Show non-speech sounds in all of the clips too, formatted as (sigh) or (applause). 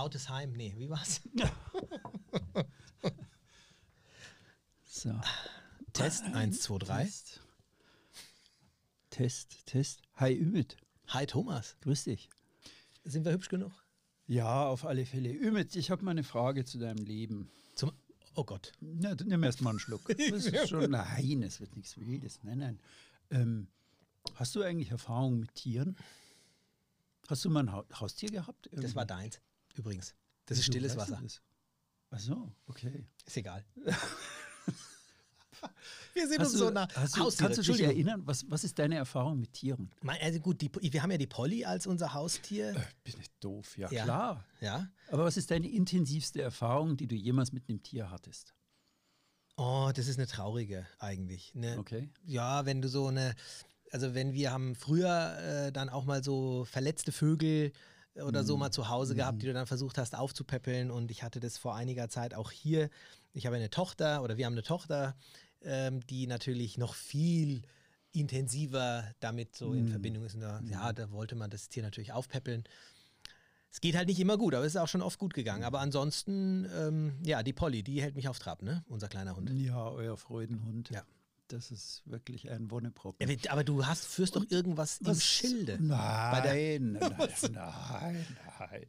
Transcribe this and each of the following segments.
Vertrautes Heim. Nee, wie war's? (laughs) So. Test 1, 2, 3. Test. Test, Test. Hi Ümit, Hi Thomas. grüß dich. Sind wir hübsch genug? Ja, auf alle Fälle. Ümit, ich habe mal eine Frage zu deinem Leben. Zum Oh Gott. Na, nimm erst mal einen Schluck. (laughs) Das ist schon, nein, es wird nichts Wildes. Nein, nein. Ähm, hast du eigentlich Erfahrung mit Tieren? Hast du mal ein ha Haustier gehabt? Das war deins, übrigens. Das ist stilles Wasser. das? Ach so, okay. Ist egal. (laughs) wir sind Hast uns du, so nah. hast du, Haustiere, kannst du dich erinnern, was, was ist deine Erfahrung mit Tieren? Mein, also gut, die, wir haben ja die Polly als unser Haustier. bin ich doof, ja, Ja. klar. Ja. Aber was ist deine intensivste Erfahrung, die du jemals mit einem Tier hattest? Oh, das ist eine traurige eigentlich. Ne? Okay. Ja, wenn du so eine, also wenn wir haben früher äh, dann auch mal so verletzte Vögel oder Mhm. so mal zu Hause gehabt, die du dann versucht hast aufzupäppeln und ich hatte das vor einiger Zeit auch hier. Ich habe eine Tochter oder wir haben eine Tochter, ähm, die natürlich noch viel intensiver damit so Mhm. in Verbindung ist. Da, ja, da wollte man das Tier natürlich aufpäppeln. Es geht halt nicht immer gut, aber es ist auch schon oft gut gegangen. Aber ansonsten, ähm, ja, die Polly, die hält mich auf Trab, ne? Unser kleiner Hund. Ja, euer Freudenhund. Ja. Das ist wirklich ein wie- aber du hast, führst doch irgendwas im Was- Schilde. Nein, nein, (laughs) nein, nein.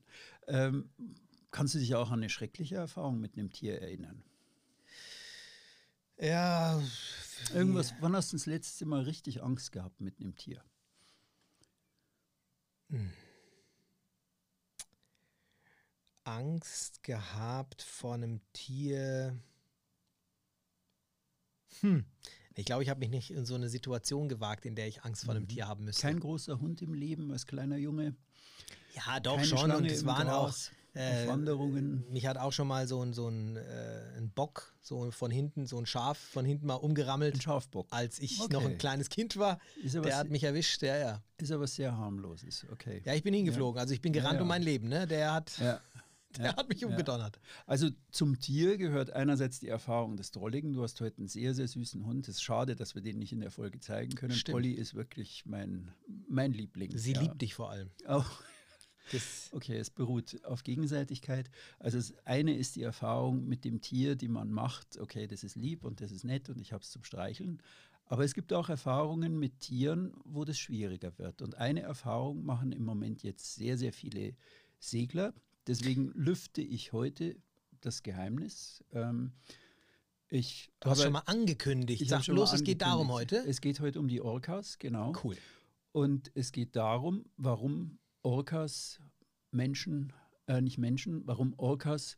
Ähm, kannst du dich auch an eine schreckliche Erfahrung mit einem Tier erinnern? Ja, Irgendwas, wann hast du das letzte Mal richtig Angst gehabt mit einem Tier? Angst gehabt vor einem Tier. Hm. Ich glaube, ich habe mich nicht in so eine Situation gewagt, in der ich Angst vor einem Tier haben müsste. Kein großer Hund im Leben als kleiner Junge. ja, doch keine schon. Schlange Und es waren Gras, auch äh, Wanderungen. Mich hat auch schon mal so ein, so ein, äh, ein Bock, so von hinten, so ein Schaf von hinten mal umgerammelt. Ein Schafbock. Als ich Okay. noch ein kleines Kind war. Der hat mich erwischt, ja, ja. Ist aber sehr harmloses, okay. Ja, ich bin hingeflogen. Also ich bin gerannt Ja, ja. um mein Leben, ne? Der hat, Ja. (laughs) der Ja, hat mich ja. umgedonnert. Also zum Tier gehört einerseits die Erfahrung des Drolligen. Du hast heute einen sehr, sehr süßen Hund. Es ist schade, dass wir den nicht in der Folge zeigen können. Stimmt. Polly ist wirklich mein, mein Liebling. Sie ja. liebt dich vor allem. Auch. Das, (laughs) Okay, es beruht auf Gegenseitigkeit. Also das eine ist die Erfahrung mit dem Tier, die man macht. Okay, das ist lieb und das ist nett und ich habe es zum Streicheln. Aber es gibt auch Erfahrungen mit Tieren, wo das schwieriger wird. Und eine Erfahrung machen im Moment jetzt sehr, sehr viele Segler. Deswegen lüfte ich heute das Geheimnis. Ähm, ich du hast schon mal angekündigt. ich Sag schon bloß, mal es geht darum heute. Es geht heute um die Orcas, genau. Cool. Und es geht darum, warum Orcas Menschen, äh, nicht Menschen, warum Orcas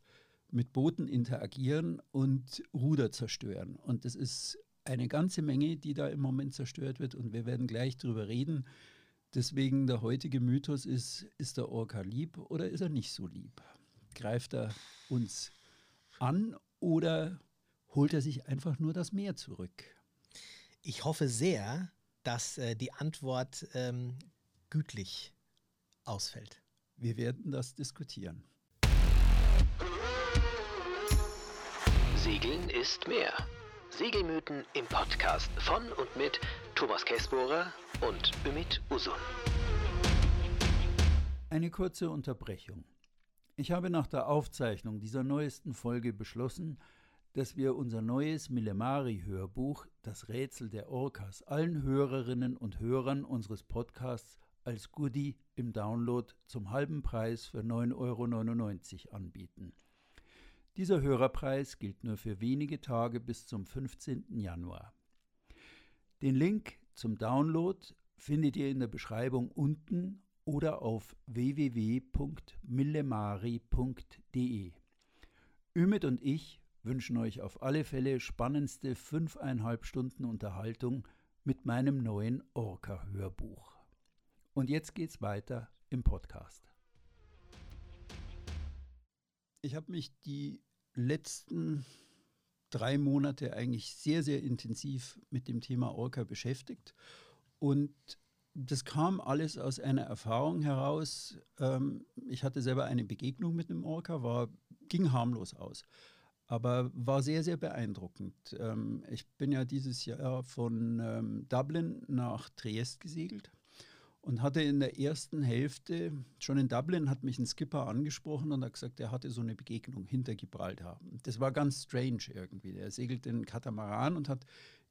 mit Booten interagieren und Ruder zerstören. Und das ist eine ganze Menge, die da im Moment zerstört wird. Und wir werden gleich drüber reden. Deswegen der heutige Mythos ist, ist der Orca lieb oder ist er nicht so lieb? Greift er uns an oder holt er sich einfach nur das Meer zurück? Ich hoffe sehr, dass äh, die Antwort ähm, gütlich ausfällt. Wir werden das diskutieren. Segeln ist mehr. Segelmythen im Podcast von und mit Thomas Kessbohrer und Ümit Usun. Eine kurze Unterbrechung. Ich habe nach der Aufzeichnung dieser neuesten Folge beschlossen, dass wir unser neues Millemari-Hörbuch, Das Rätsel der Orcas, allen Hörerinnen und Hörern unseres Podcasts als Goodie im Download zum halben Preis für 9,99 Euro anbieten. Dieser Hörerpreis gilt nur für wenige Tage bis zum 15. Januar. Den Link zum Download findet ihr in der Beschreibung unten oder auf www.millemari.de. Ümit und ich wünschen euch auf alle Fälle spannendste fünfeinhalb Stunden Unterhaltung mit meinem neuen Orca-Hörbuch. Und jetzt geht's weiter im Podcast. Ich habe mich die letzten drei Monate eigentlich sehr, sehr intensiv mit dem Thema Orca beschäftigt. Und das kam alles aus einer Erfahrung heraus. Ähm, ich hatte selber eine Begegnung mit einem Orca, war, ging harmlos aus, aber war sehr, sehr beeindruckend. Ähm, ich bin ja dieses Jahr von ähm, Dublin nach Triest gesegelt. Und hatte in der ersten Hälfte, schon in Dublin, hat mich ein Skipper angesprochen und hat gesagt, er hatte so eine Begegnung hinter Gibraltar. Das war ganz strange irgendwie. Er segelt in Katamaran und hat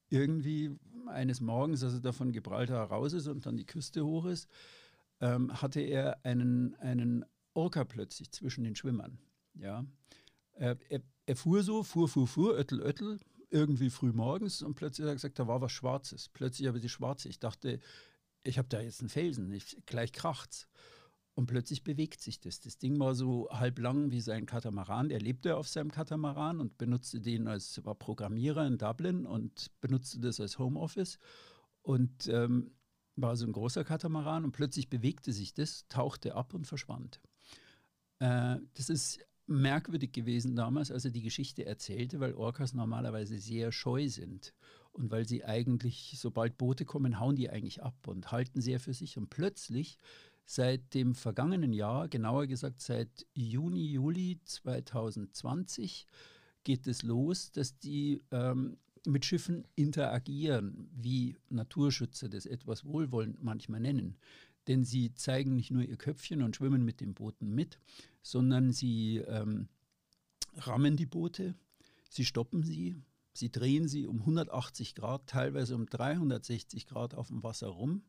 irgendwie eines Morgens, als er da von Gibraltar raus ist und dann die Küste hoch ist, ähm, hatte er einen, einen Orca plötzlich zwischen den Schwimmern. Ja. Er, er, er fuhr so, fuhr, fuhr, fuhr, öttel, öttel, irgendwie früh morgens und plötzlich hat er gesagt, da war was Schwarzes. Plötzlich habe ich die Schwarze. Ich dachte, ich habe da jetzt einen Felsen, ich, gleich kracht's. Und plötzlich bewegt sich das. Das Ding war so halb lang wie sein Katamaran. Der lebte auf seinem Katamaran und benutzte den als, war Programmierer in Dublin und benutzte das als Homeoffice. Und ähm, war so ein großer Katamaran und plötzlich bewegte sich das, tauchte ab und verschwand. Äh, das ist merkwürdig gewesen damals, als er die Geschichte erzählte, weil Orcas normalerweise sehr scheu sind und weil sie eigentlich, sobald Boote kommen, hauen die eigentlich ab und halten sehr für sich. Und plötzlich, seit dem vergangenen Jahr, genauer gesagt seit Juni, Juli 2020, geht es los, dass die ähm, mit Schiffen interagieren, wie Naturschützer das etwas wohlwollend manchmal nennen. Denn sie zeigen nicht nur ihr Köpfchen und schwimmen mit den Booten mit, sondern sie ähm, rammen die Boote, sie stoppen sie, sie drehen sie um 180 Grad, teilweise um 360 Grad auf dem Wasser rum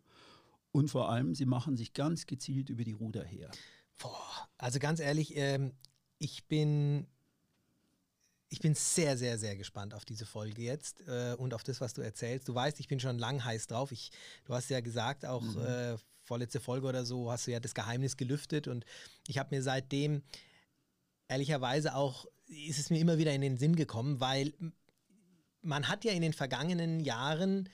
und vor allem, sie machen sich ganz gezielt über die Ruder her. Boah, also ganz ehrlich, ähm, ich bin ich bin sehr, sehr, sehr gespannt auf diese Folge jetzt äh, und auf das, was du erzählst. Du weißt, ich bin schon lang heiß drauf. Ich, du hast ja gesagt, auch mhm. äh, vorletzte Folge oder so, hast du ja das Geheimnis gelüftet und ich habe mir seitdem ehrlicherweise auch, ist es mir immer wieder in den Sinn gekommen, weil man hat ja in den vergangenen Jahren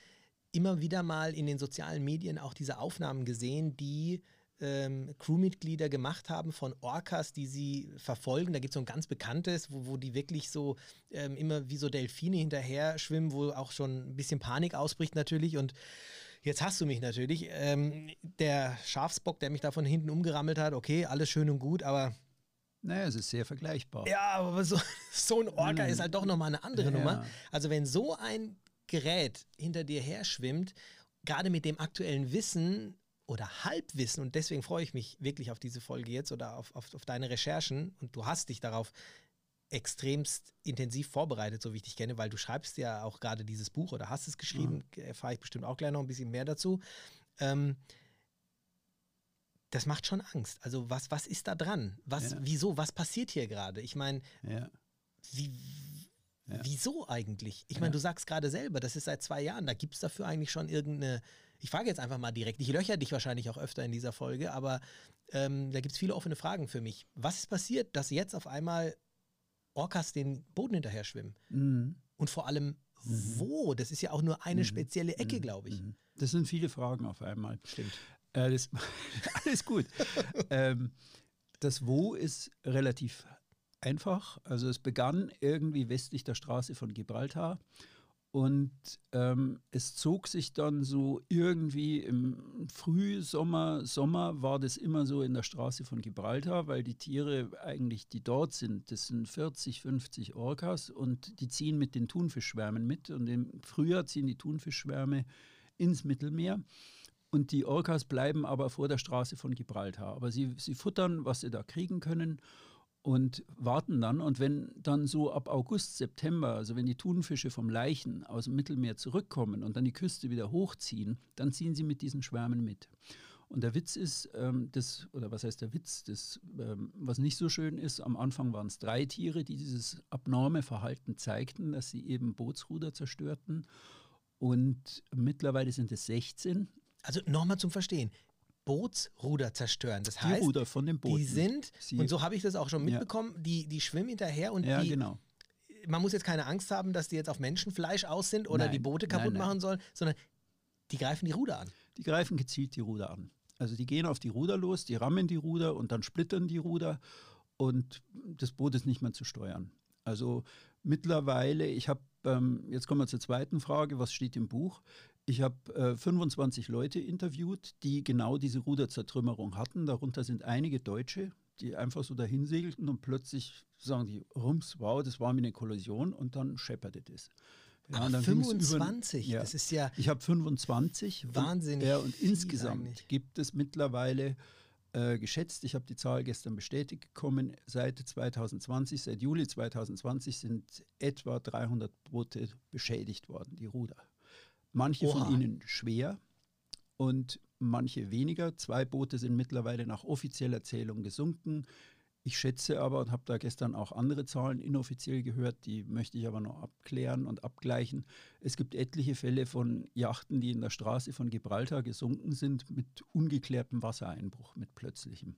immer wieder mal in den sozialen Medien auch diese Aufnahmen gesehen, die ähm, Crewmitglieder gemacht haben von Orcas, die sie verfolgen. Da gibt es so ein ganz bekanntes, wo, wo die wirklich so ähm, immer wie so Delfine hinterher schwimmen, wo auch schon ein bisschen Panik ausbricht natürlich. Und jetzt hast du mich natürlich. Ähm, der Schafsbock, der mich da von hinten umgerammelt hat, okay, alles schön und gut, aber naja, es ist sehr vergleichbar. Ja, aber so, (laughs) so ein Orca mhm. ist halt doch nochmal eine andere ja, Nummer. Also wenn so ein Gerät hinter dir her schwimmt, gerade mit dem aktuellen Wissen, oder Halbwissen, und deswegen freue ich mich wirklich auf diese Folge jetzt oder auf, auf, auf deine Recherchen, und du hast dich darauf extremst intensiv vorbereitet, so wie ich dich kenne, weil du schreibst ja auch gerade dieses Buch oder hast es geschrieben, ja. erfahre ich bestimmt auch gleich noch ein bisschen mehr dazu. Ähm, das macht schon Angst. Also was, was ist da dran? Was, ja. Wieso? Was passiert hier gerade? Ich meine, ja. wie, wieso eigentlich? Ich meine, du sagst gerade selber, das ist seit zwei Jahren, da gibt es dafür eigentlich schon irgendeine ich frage jetzt einfach mal direkt. Ich löcher dich wahrscheinlich auch öfter in dieser Folge, aber ähm, da gibt es viele offene Fragen für mich. Was ist passiert, dass jetzt auf einmal Orcas den Boden hinterher schwimmen? Mhm. Und vor allem, mhm. wo? Das ist ja auch nur eine mhm. spezielle Ecke, mhm. glaube ich. Mhm. Das sind viele Fragen auf einmal. Stimmt. Äh, das, (laughs) alles gut. ähm, das Wo ist relativ einfach. Also es begann irgendwie westlich der Straße von Gibraltar und ähm, es zog sich dann so irgendwie im Frühsommer, Sommer war das immer so in der Straße von Gibraltar, weil die Tiere eigentlich, die dort sind, das sind 40, 50 Orcas und die ziehen mit den Thunfischschwärmen mit. Und im Frühjahr ziehen die Thunfischschwärme ins Mittelmeer. Und die Orcas bleiben aber vor der Straße von Gibraltar. Aber sie, sie futtern, was sie da kriegen können und warten dann. Und wenn dann so ab August, September, also wenn die Thunfische vom Leichen aus dem Mittelmeer zurückkommen und dann die Küste wieder hochziehen, dann ziehen sie mit diesen Schwärmen mit. Und der Witz ist, ähm, das, oder was heißt der Witz, das, ähm, was nicht so schön ist, am Anfang waren es drei Tiere, die dieses abnorme Verhalten zeigten, dass sie eben Bootsruder zerstörten. Und mittlerweile sind es 16. Also nochmal zum Verstehen. Bootsruder zerstören. Das die heißt, Ruder von dem Boot. Die sind, Sie, und so habe ich das auch schon mitbekommen, ja. die, die schwimmen hinterher und ja, die, genau. man muss jetzt keine Angst haben, dass die jetzt auf Menschenfleisch aus sind oder nein, die Boote kaputt nein, nein. machen sollen, sondern die greifen die Ruder an. Die greifen gezielt die Ruder an. Also die gehen auf die Ruder los, die rammen die Ruder und dann splittern die Ruder und das Boot ist nicht mehr zu steuern. Also mittlerweile, ich habe, ähm, jetzt kommen wir zur zweiten Frage, was steht im Buch? Ich habe äh, 25 Leute interviewt, die genau diese Ruderzertrümmerung hatten. Darunter sind einige Deutsche, die einfach so dahin segelten und plötzlich sagen die, rums, wow, das war mir eine Kollision und dann schepperte das. Ja, dann ging's 25, über, ja. das ist ja Ich habe 25. wahnsinnig. Und, ja, und insgesamt eigentlich. gibt es mittlerweile äh, geschätzt, ich habe die Zahl gestern bestätigt bekommen, seit 2020, seit Juli 2020 sind etwa 300 Boote beschädigt worden, die Ruder. Manche Oha. von ihnen schwer und manche weniger. Zwei Boote sind mittlerweile nach offizieller Zählung gesunken. Ich schätze aber und habe da gestern auch andere Zahlen inoffiziell gehört, die möchte ich aber noch abklären und abgleichen. Es gibt etliche Fälle von Yachten, die in der Straße von Gibraltar gesunken sind mit ungeklärtem Wassereinbruch, mit plötzlichem.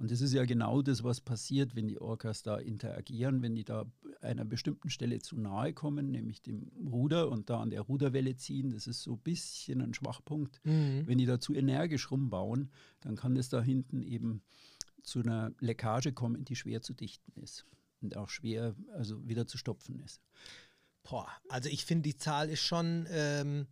Und das ist ja genau das, was passiert, wenn die Orcas da interagieren, wenn die da einer bestimmten Stelle zu nahe kommen, nämlich dem Ruder und da an der Ruderwelle ziehen. Das ist so ein bisschen ein Schwachpunkt. Mhm. Wenn die da zu energisch rumbauen, dann kann das da hinten eben zu einer Leckage kommen, die schwer zu dichten ist und auch schwer also wieder zu stopfen ist. Boah, also ich finde, die Zahl ist schon, ähm,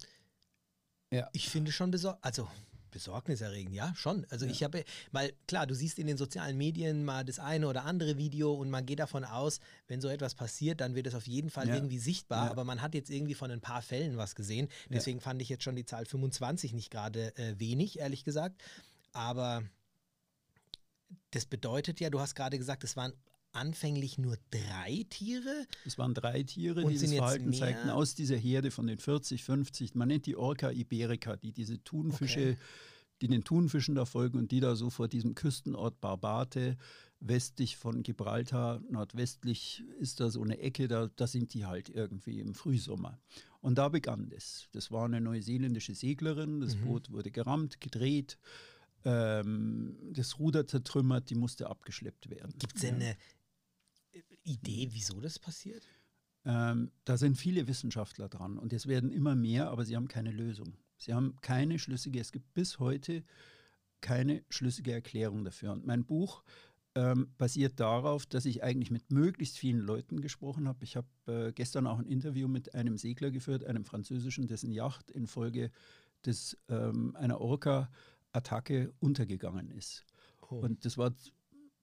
Ja. ich finde schon besorgt, also besorgniserregend, ja, schon. Also Ja. ich habe, weil klar, du siehst in den sozialen Medien mal das eine oder andere Video und man geht davon aus, wenn so etwas passiert, dann wird es auf jeden Fall Ja. irgendwie sichtbar, Ja. aber man hat jetzt irgendwie von ein paar Fällen was gesehen. Deswegen fand ich jetzt schon die Zahl 25 nicht gerade äh, wenig, ehrlich gesagt. Aber das bedeutet ja, du hast gerade gesagt, es waren anfänglich nur drei Tiere. Es waren drei Tiere, die jetzt Verhalten zeigten aus dieser Herde von den 40, 50. Man nennt die Orca iberica, die diese Thunfische, Okay. die den Thunfischen da folgen und die da so vor diesem Küstenort Barbate, westlich von Gibraltar, nordwestlich ist da so eine Ecke, da, da sind die halt irgendwie im Frühsommer. Und da begann das. Das war eine neuseeländische Seglerin, das Mhm. Boot wurde gerammt, gedreht, ähm, das Ruder zertrümmert, die musste abgeschleppt werden. Gibt es denn eine Idee, wieso das passiert? Ähm, da sind viele Wissenschaftler dran und es werden immer mehr, aber sie haben keine Lösung. Sie haben keine schlüssige, es gibt bis heute keine schlüssige Erklärung dafür. Und mein Buch ähm, basiert darauf, dass ich eigentlich mit möglichst vielen Leuten gesprochen habe. Ich habe äh, gestern auch ein Interview mit einem Segler geführt, einem französischen, dessen Yacht infolge des, ähm, einer Orca-Attacke untergegangen ist. Oh. Und das war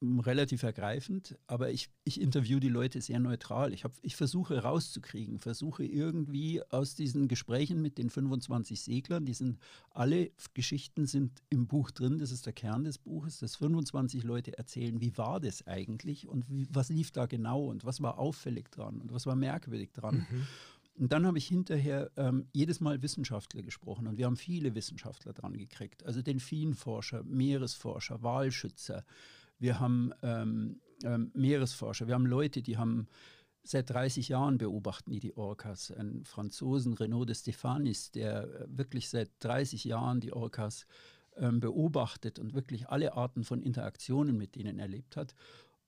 relativ ergreifend, aber ich, ich interviewe die Leute sehr neutral. Ich, hab, ich versuche rauszukriegen, versuche irgendwie aus diesen Gesprächen mit den 25 Seglern, die sind, alle Geschichten sind im Buch drin, das ist der Kern des Buches, dass 25 Leute erzählen, wie war das eigentlich und wie, was lief da genau und was war auffällig dran und was war merkwürdig dran. Mhm. Und dann habe ich hinterher ähm, jedes Mal Wissenschaftler gesprochen und wir haben viele Wissenschaftler dran gekriegt. Also Delfinforscher, Meeresforscher, Walschützer. Wir haben ähm, ähm, Meeresforscher, wir haben Leute, die haben seit 30 Jahren beobachten die die Orcas. Ein Franzosen, Renaud de Stefanis, der äh, wirklich seit 30 Jahren die Orcas ähm, beobachtet und wirklich alle Arten von Interaktionen mit denen erlebt hat.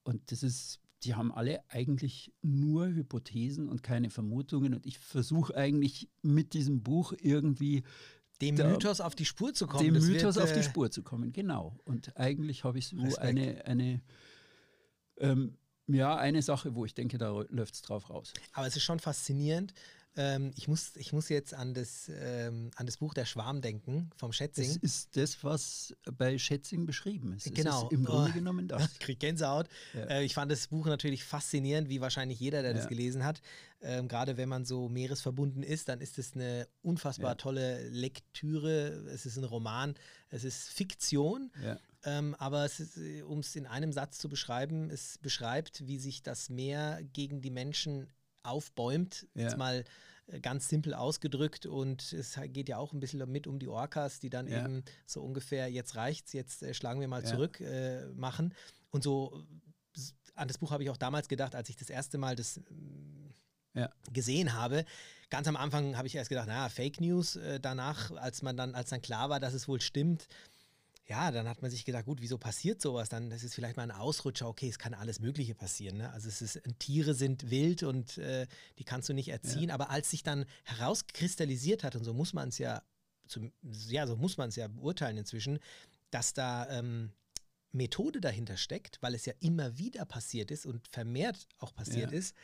Und das ist, die haben alle eigentlich nur Hypothesen und keine Vermutungen. Und ich versuche eigentlich mit diesem Buch irgendwie Dem Da- Mythos auf die Spur zu kommen. dem Mythos wird, auf die äh, Spur zu kommen. Genau. Und eigentlich habe ich so Respekt. eine, eine ähm, ja, eine Sache, wo ich denke, da läuft es drauf raus. Aber es ist schon faszinierend. Ähm, ich, muss, ich muss jetzt an das, ähm, an das Buch Der Schwarm denken vom Das Schätzing. ist das, was bei Schätzing beschrieben ist. Genau. Es ist im Grunde Oh. genommen das. Ich (laughs) krieg Gänsehaut. Ja. Äh, ich fand das Buch natürlich faszinierend, wie wahrscheinlich jeder, der das Ja. gelesen hat. Ähm, Gerade wenn man so meeresverbunden ist, dann ist es eine unfassbar Ja. tolle Lektüre. Es ist ein Roman, es ist Fiktion. Ähm, aber äh, um es in einem Satz zu beschreiben, es beschreibt, wie sich das Meer gegen die Menschen aufbäumt. Ja. Jetzt mal äh, ganz simpel ausgedrückt. Und es geht ja auch ein bisschen mit um die Orcas, die dann Ja. eben so ungefähr, jetzt reicht's, jetzt äh, schlagen wir mal Ja. zurück, äh, machen. Und so an das Buch habe ich auch damals gedacht, als ich das erste Mal das Ja. gesehen habe. Ganz am Anfang habe ich erst gedacht, naja, Fake News. Äh, danach, als man dann, als dann klar war, dass es wohl stimmt, ja, dann hat man sich gedacht, gut, wieso passiert sowas? Dann das ist vielleicht mal ein Ausrutscher. Okay, es kann alles Mögliche passieren. Ne? Also es ist, Tiere sind wild und äh, die kannst du nicht erziehen. Aber als sich dann herauskristallisiert hat, und so muss man es ja, zum, ja, so muss man es ja beurteilen inzwischen, dass da ähm, Methode dahinter steckt, weil es ja immer wieder passiert ist und vermehrt auch passiert Ja. ist,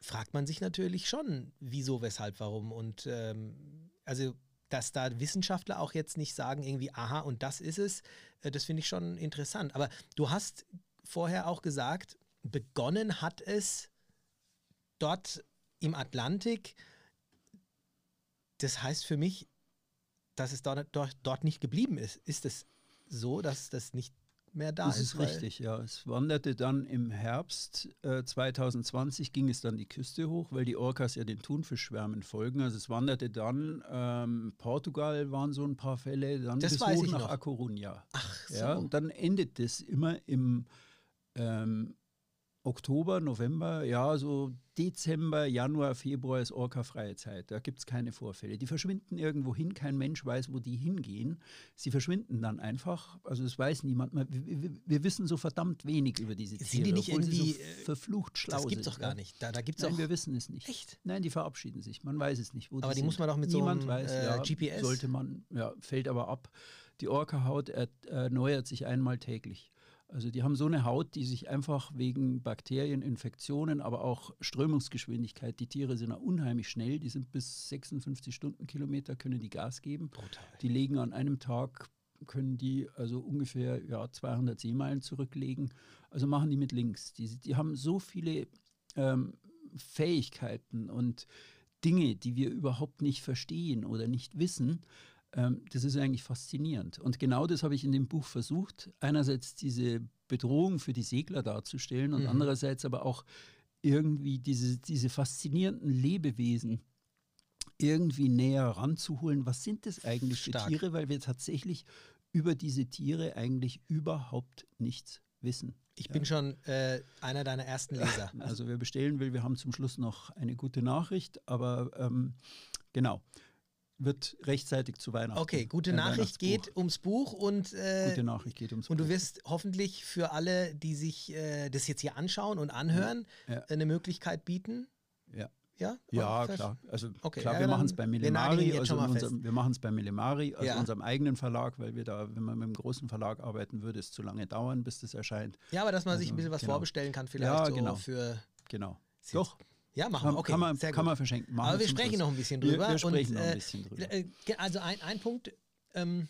fragt man sich natürlich schon, wieso, weshalb, warum. Und ähm, also, dass da Wissenschaftler auch jetzt nicht sagen, irgendwie, aha, und das ist es, äh, das finde ich schon interessant. Aber du hast vorher auch gesagt, begonnen hat es dort im Atlantik. Das heißt für mich, dass es dort, dort, dort nicht geblieben ist. Ist es so, dass das nicht mehr da das ist? ist richtig, ja. Es wanderte dann im Herbst äh, 2020, ging es dann die Küste hoch, weil die Orcas ja den Thunfischschwärmen folgen. Also es wanderte dann, ähm, Portugal waren so ein paar Fälle, dann Das bis weiß hoch ich nach noch. A Coruña. Ach so. Ja, und dann endet das immer im ähm, Oktober, November, ja, so Dezember, Januar, Februar ist orcafreie Zeit. Da gibt es keine Vorfälle. Die verschwinden irgendwo hin, kein Mensch weiß, wo die hingehen. Sie verschwinden dann einfach. Also das weiß niemand. mehr. Wir, wir, wissen so verdammt wenig über diese Tiere. Sind die nicht irgendwie, so äh, verflucht schlau das gibt's sind, doch gar nicht. Da, da gibt's Nein, auch. wir wissen es nicht. Echt? Nein, die verabschieden sich. Man weiß es nicht, wo Aber die sind. muss man doch mit so Niemand einem, weiß, äh, ja, GPS? Sollte man, ja, fällt aber ab. Die Orca-Haut er- erneuert sich einmal täglich. Also die haben so eine Haut, die sich einfach wegen Bakterien, Infektionen, aber auch Strömungsgeschwindigkeit, die Tiere sind ja unheimlich schnell, die sind bis 56 Stundenkilometer, können die Gas geben. Brutal. Die legen an einem Tag, können die also ungefähr ja, 200 Seemeilen zurücklegen. Also machen die mit links. Die, die haben so viele ähm, Fähigkeiten und Dinge, die wir überhaupt nicht verstehen oder nicht wissen. Ähm, das ist eigentlich faszinierend. Und genau das habe ich in dem Buch versucht. Einerseits diese Bedrohung für die Segler darzustellen und Mhm. andererseits aber auch irgendwie diese, diese faszinierenden Lebewesen irgendwie näher ranzuholen. Was sind das eigentlich Stark. für Tiere? Weil wir tatsächlich über diese Tiere eigentlich überhaupt nichts wissen. Ich bin schon äh, einer deiner ersten Leser. (laughs) Also wer bestellen will, wir haben zum Schluss noch eine gute Nachricht, aber ähm, genau, wird rechtzeitig zu Weihnachten. Okay, gute Nachricht geht ums Buch und, äh, Gute Nachricht geht ums und du wirst hoffentlich für alle, die sich äh, das jetzt hier anschauen und anhören, Ja. eine Möglichkeit bieten. Ja. Ja, Ja, klar. Also Okay, klar, ja, wir machen es bei wir jetzt also unserem, wir machen es bei Millemari, also Ja. unserem eigenen Verlag, weil wir da, wenn man mit einem großen Verlag arbeiten würde, es zu lange dauern, bis das erscheint. Ja, aber dass man sich ein Also, bisschen was genau. vorbestellen kann, vielleicht Ja, so genau. für. Genau. Doch, Ja, machen kann, wir. Okay, kann, man, sehr kann man verschenken. Machen Aber wir sprechen Schluss. noch ein bisschen Wir- drüber. Wir sprechen und, noch ein äh, bisschen drüber. äh, Also ein, ein Punkt ähm,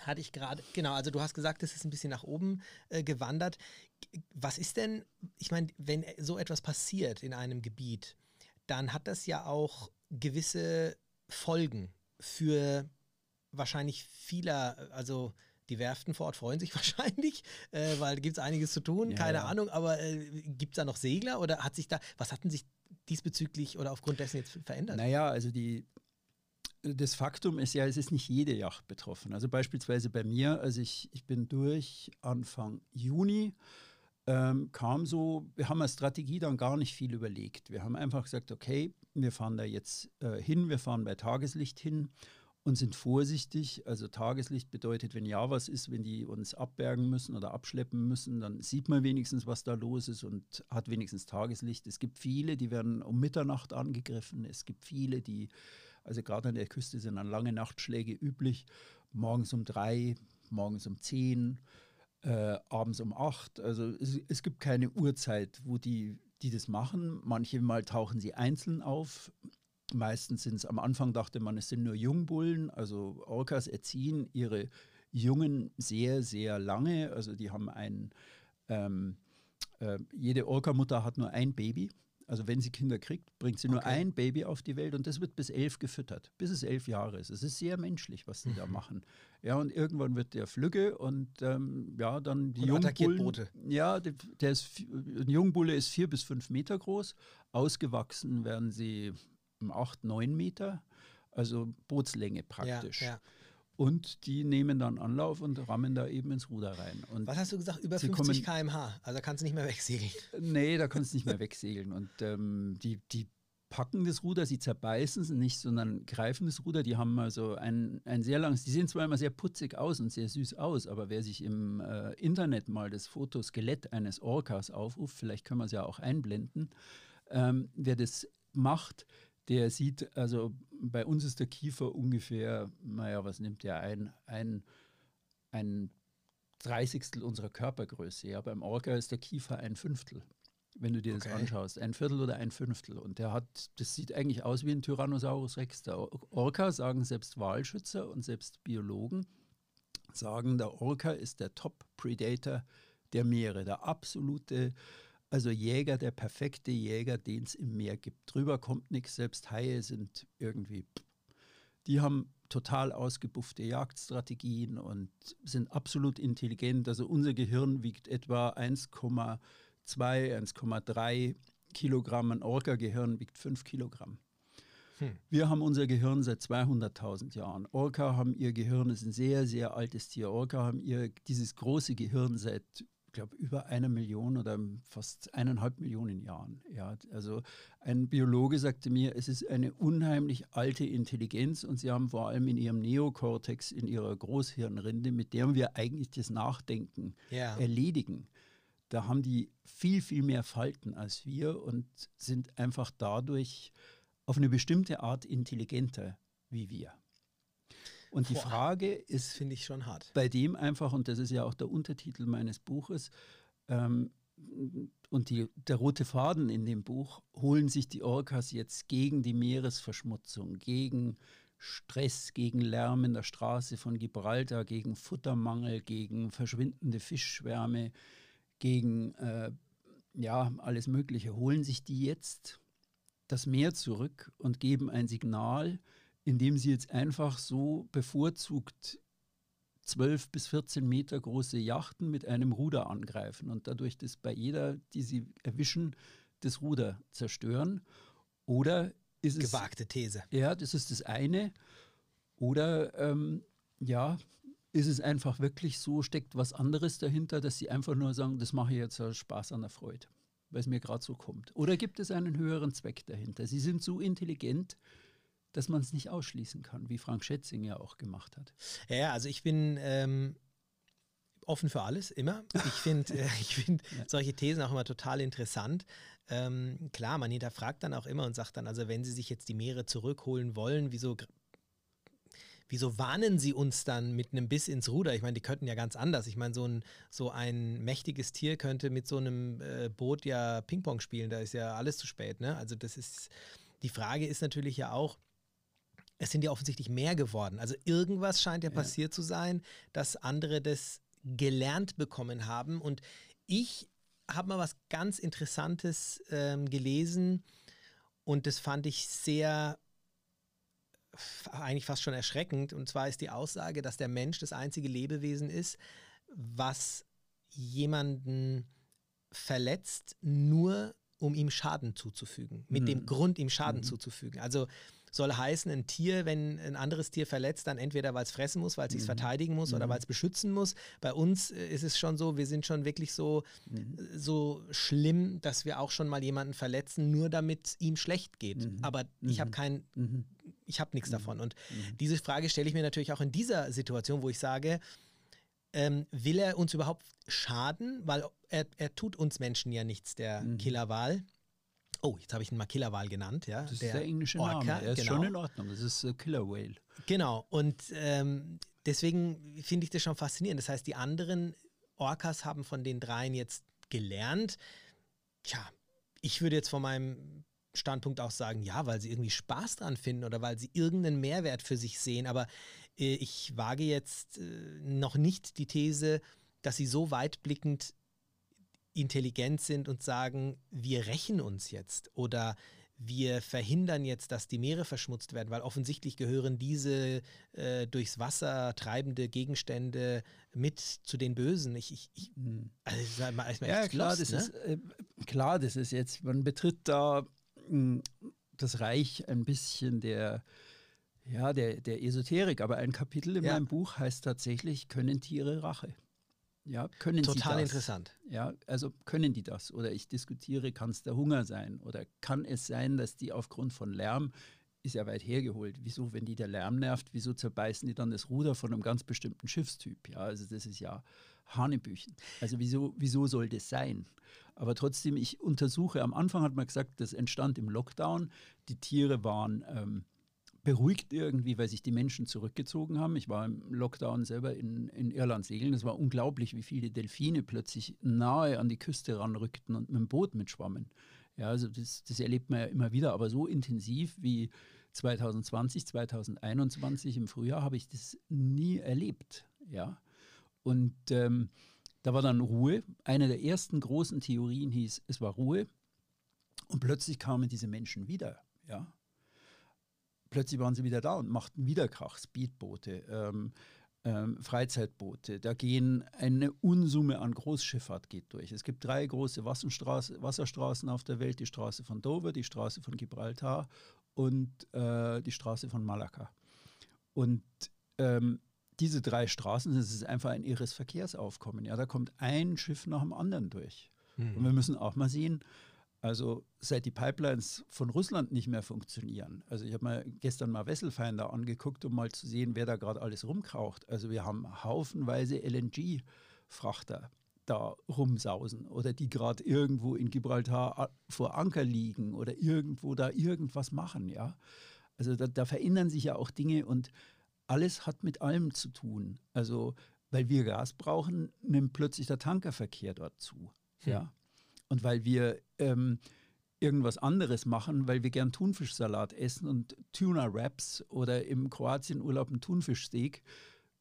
hatte ich gerade, genau, also du hast gesagt, es ist ein bisschen nach oben äh, gewandert. Was ist denn, ich meine, wenn so etwas passiert in einem Gebiet, dann hat das ja auch gewisse Folgen für wahrscheinlich vieler, also die Werften vor Ort freuen sich (laughs) wahrscheinlich, äh, weil da gibt es einiges zu tun, Ja, keine ja. Ahnung, aber äh, gibt es da noch Segler oder hat sich da, was hatten sich diesbezüglich oder aufgrund dessen jetzt verändert? Naja, also die, das Faktum ist ja, es ist nicht jede Yacht betroffen. Also beispielsweise bei mir, also ich, ich bin durch Anfang Juni, ähm, kam so, wir haben als Strategie dann gar nicht viel überlegt. Wir haben einfach gesagt, okay, wir fahren da jetzt äh, hin, wir fahren bei Tageslicht hin und sind vorsichtig. Also Tageslicht bedeutet, wenn ja was ist, wenn die uns abbergen müssen oder abschleppen müssen, dann sieht man wenigstens, was da los ist und hat wenigstens Tageslicht. Es gibt viele, die werden um Mitternacht angegriffen. Es gibt viele, die, also gerade an der Küste sind dann lange Nachtschläge üblich, morgens um drei, morgens um zehn, äh, abends um acht. Also es, es gibt keine Uhrzeit, wo die, die das machen. Manche Mal tauchen sie einzeln auf. Meistens sind es, am Anfang dachte man, es sind nur Jungbullen. Also Orcas erziehen ihre Jungen sehr, sehr lange. Also die haben ein, ähm, äh, jede Orca-Mutter hat nur ein Baby. Also wenn sie Kinder kriegt, bringt sie nur Okay. ein Baby auf die Welt und das wird bis elf gefüttert, bis es elf Jahre ist. Es ist sehr menschlich, was sie da machen. Ja, und irgendwann wird der flügge und ähm, ja, dann die Und Jungbullen. Boote. Ja, der, der ist, ein Jungbulle ist vier bis fünf Meter groß. Ausgewachsen werden sie um acht, neun Meter. Also Bootslänge praktisch. Ja, ja. Und die nehmen dann Anlauf und rammen da eben ins Ruder rein. Und Was hast du gesagt? Über Sie 50 kommen- km/h. Also kannst du nicht mehr wegsegeln. Nee, da kannst du nicht mehr (laughs) wegsegeln. Und ähm, die, die packen das Ruder, sie zerbeißen es nicht, sondern greifen das Ruder. Die haben also ein, ein sehr langes, die sehen zwar immer sehr putzig aus und sehr süß aus, aber wer sich im äh, Internet mal das Fotoskelett eines Orcas aufruft, vielleicht können wir es ja auch einblenden, ähm, wer das macht, der sieht, also bei uns ist der Kiefer ungefähr, naja, was nimmt der ein? Ein, ein Dreißigstel unserer Körpergröße. Ja, beim Orca ist der Kiefer ein Fünftel, wenn du dir das Okay. anschaust. Ein Viertel oder ein Fünftel. Und der hat, das sieht eigentlich aus wie ein Tyrannosaurus Rex. Der Orca sagen selbst Walschützer und selbst Biologen, sagen, der Orca ist der Top-Predator der Meere, der absolute Also Jäger, der perfekte Jäger, den es im Meer gibt. Drüber kommt nichts, selbst Haie sind irgendwie, die haben total ausgebuffte Jagdstrategien und sind absolut intelligent. Also unser Gehirn wiegt etwa 1,2, 1,3 Kilogramm. Ein Orca-Gehirn wiegt 5 Kilogramm. Hm. Wir haben unser Gehirn seit 200.000 Jahren. Orca haben ihr Gehirn, das ist ein sehr, sehr altes Tier. Orca haben ihr dieses große Gehirn seit, glaube, über einer Million oder fast eineinhalb Millionen Jahren. Ja, also ein Biologe sagte mir, es ist eine unheimlich alte Intelligenz und sie haben vor allem in ihrem Neokortex, in ihrer Großhirnrinde, mit der wir eigentlich das Nachdenken ja. erledigen. Da haben die viel, viel mehr Falten als wir und sind einfach dadurch auf eine bestimmte Art intelligenter wie wir. Und die Boah, Frage ist, finde ich schon hart. Bei dem einfach, und das ist ja auch der Untertitel meines Buches, ähm, und die, der rote Faden in dem Buch, holen sich die Orcas jetzt gegen die Meeresverschmutzung, gegen Stress, gegen Lärm in der Straße von Gibraltar, gegen Futtermangel, gegen verschwindende Fischschwärme, gegen äh, ja, alles Mögliche, holen sich die jetzt das Meer zurück und geben ein Signal, indem sie jetzt einfach so bevorzugt 12 bis 14 Meter große Yachten mit einem Ruder angreifen und dadurch das bei jeder, die sie erwischen, das Ruder zerstören. Oder ist es. Gewagte These. Ja, das ist das eine. Oder ähm, ja, ist es einfach wirklich so, steckt was anderes dahinter, dass sie einfach nur sagen, das mache ich jetzt aus Spaß an der Freude weil es mir gerade so kommt? Oder gibt es einen höheren Zweck dahinter? Sie sind so intelligent, dass man es nicht ausschließen kann, wie Frank Schätzing ja auch gemacht hat. Ja, also ich bin ähm, offen für alles, immer. Ich finde äh, (laughs) find ja. solche Thesen auch immer total interessant. Ähm, klar, man hinterfragt dann auch immer und sagt dann, also wenn Sie sich jetzt die Meere zurückholen wollen, wieso wieso warnen sie uns dann mit einem Biss ins Ruder? Ich meine, die könnten ja ganz anders. Ich meine, so ein, so ein mächtiges Tier könnte mit so einem äh, Boot ja Ping-Pong spielen. Da ist ja alles zu spät. Ne? Also das ist, die Frage ist natürlich ja auch, es sind ja offensichtlich mehr geworden. Also irgendwas scheint ja, ja. passiert zu sein, dass andere das gelernt bekommen haben. Und ich habe mal was ganz Interessantes ähm, gelesen und das fand ich sehr eigentlich fast schon erschreckend. Und zwar ist die Aussage, dass der Mensch das einzige Lebewesen ist, was jemanden verletzt, nur um ihm Schaden zuzufügen. Mit mhm. dem Grund, ihm Schaden mhm. zuzufügen. Also soll heißen, ein Tier, wenn ein anderes Tier verletzt, dann entweder weil es fressen muss, weil es sich mhm. verteidigen muss oder mhm. weil es beschützen muss. Bei uns äh, ist es schon so, wir sind schon wirklich so, mhm. so schlimm, dass wir auch schon mal jemanden verletzen, nur damit es ihm schlecht geht. Mhm. Aber ich habe mhm. kein, mhm. ich habe nichts davon. Und diese Frage stelle ich mir natürlich auch in dieser Situation, wo ich sage, ähm, will er uns überhaupt schaden? Weil er, er tut uns Menschen ja nichts, der Killerwahl. Oh, jetzt habe ich ihn mal Killerwal genannt, ja. Das ist der, der englische Orca, Name. Er ist genau. schon in Ordnung. Das ist äh, Killer Whale. Genau. Und ähm, deswegen finde ich das schon faszinierend. Das heißt, die anderen Orcas haben von den dreien jetzt gelernt. Tja, ich würde jetzt von meinem Standpunkt auch sagen, ja, weil sie irgendwie Spaß dran finden oder weil sie irgendeinen Mehrwert für sich sehen. Aber äh, ich wage jetzt äh, noch nicht die These, dass sie so weitblickend intelligent sind und sagen, wir rächen uns jetzt oder wir verhindern jetzt, dass die Meere verschmutzt werden, weil offensichtlich gehören diese äh, durchs Wasser treibende Gegenstände mit zu den Bösen. Ich, ich, ich hm. also, ist mal, ist ja, klar, lost, das ne? ist, äh, klar, das ist jetzt, man betritt da mh, hm, das Reich ein bisschen der, ja, der, der Esoterik, aber ein Kapitel in ja. meinem Buch heißt tatsächlich, können Tiere Rache? Ja, können Total sie das? interessant. Ja, also können die das? Oder ich diskutiere, kann es der Hunger sein? Oder kann es sein, dass die aufgrund von Lärm, ist ja weit hergeholt, wieso, wenn die der Lärm nervt, wieso zerbeißen die dann das Ruder von einem ganz bestimmten Schiffstyp? Ja, also das ist ja Hanebüchen. Also wieso, wieso soll das sein? Aber trotzdem, ich untersuche, am Anfang hat man gesagt, das entstand im Lockdown. Die Tiere waren ähm, beruhigt irgendwie, weil sich die Menschen zurückgezogen haben. Ich war im Lockdown selber in, in Irland segeln. Es war unglaublich, wie viele Delfine plötzlich nahe an die Küste ranrückten und mit dem Boot mitschwammen. Ja, also das, das erlebt man ja immer wieder, aber so intensiv wie 2020, 2021 im Frühjahr habe ich das nie erlebt. Ja, und ähm, Da war dann Ruhe. Eine der ersten großen Theorien hieß, es war Ruhe. Und plötzlich kamen diese Menschen wieder. Ja? Plötzlich waren sie wieder da und machten wieder Krach, Speedboote, ähm, ähm, Freizeitboote. Da gehen eine Unsumme an Großschifffahrt geht durch. Es gibt drei große Wasserstraßen auf der Welt: die Straße von Dover, die Straße von Gibraltar und äh, die Straße von Malakka. Und ähm, diese drei Straßen, das ist einfach ein irres Verkehrsaufkommen. Ja, da kommt ein Schiff nach dem anderen durch. Mhm. Und wir müssen auch mal sehen, also seit die Pipelines von Russland nicht mehr funktionieren. Also ich habe mir gestern mal Wesselfinder angeguckt, um mal zu sehen, wer da gerade alles rumkraucht. Also wir haben haufenweise LNG-Frachter da rumsausen oder die gerade irgendwo in Gibraltar vor Anker liegen oder irgendwo da irgendwas machen, ja. Also da, da verändern sich ja auch Dinge und alles hat mit allem zu tun. Also weil wir Gas brauchen, nimmt plötzlich der Tankerverkehr dort zu, hm. ja. Und weil wir ähm, irgendwas anderes machen, weil wir gern Thunfischsalat essen und Tuna-Wraps oder im Kroatien-Urlaub ein Thunfischsteak.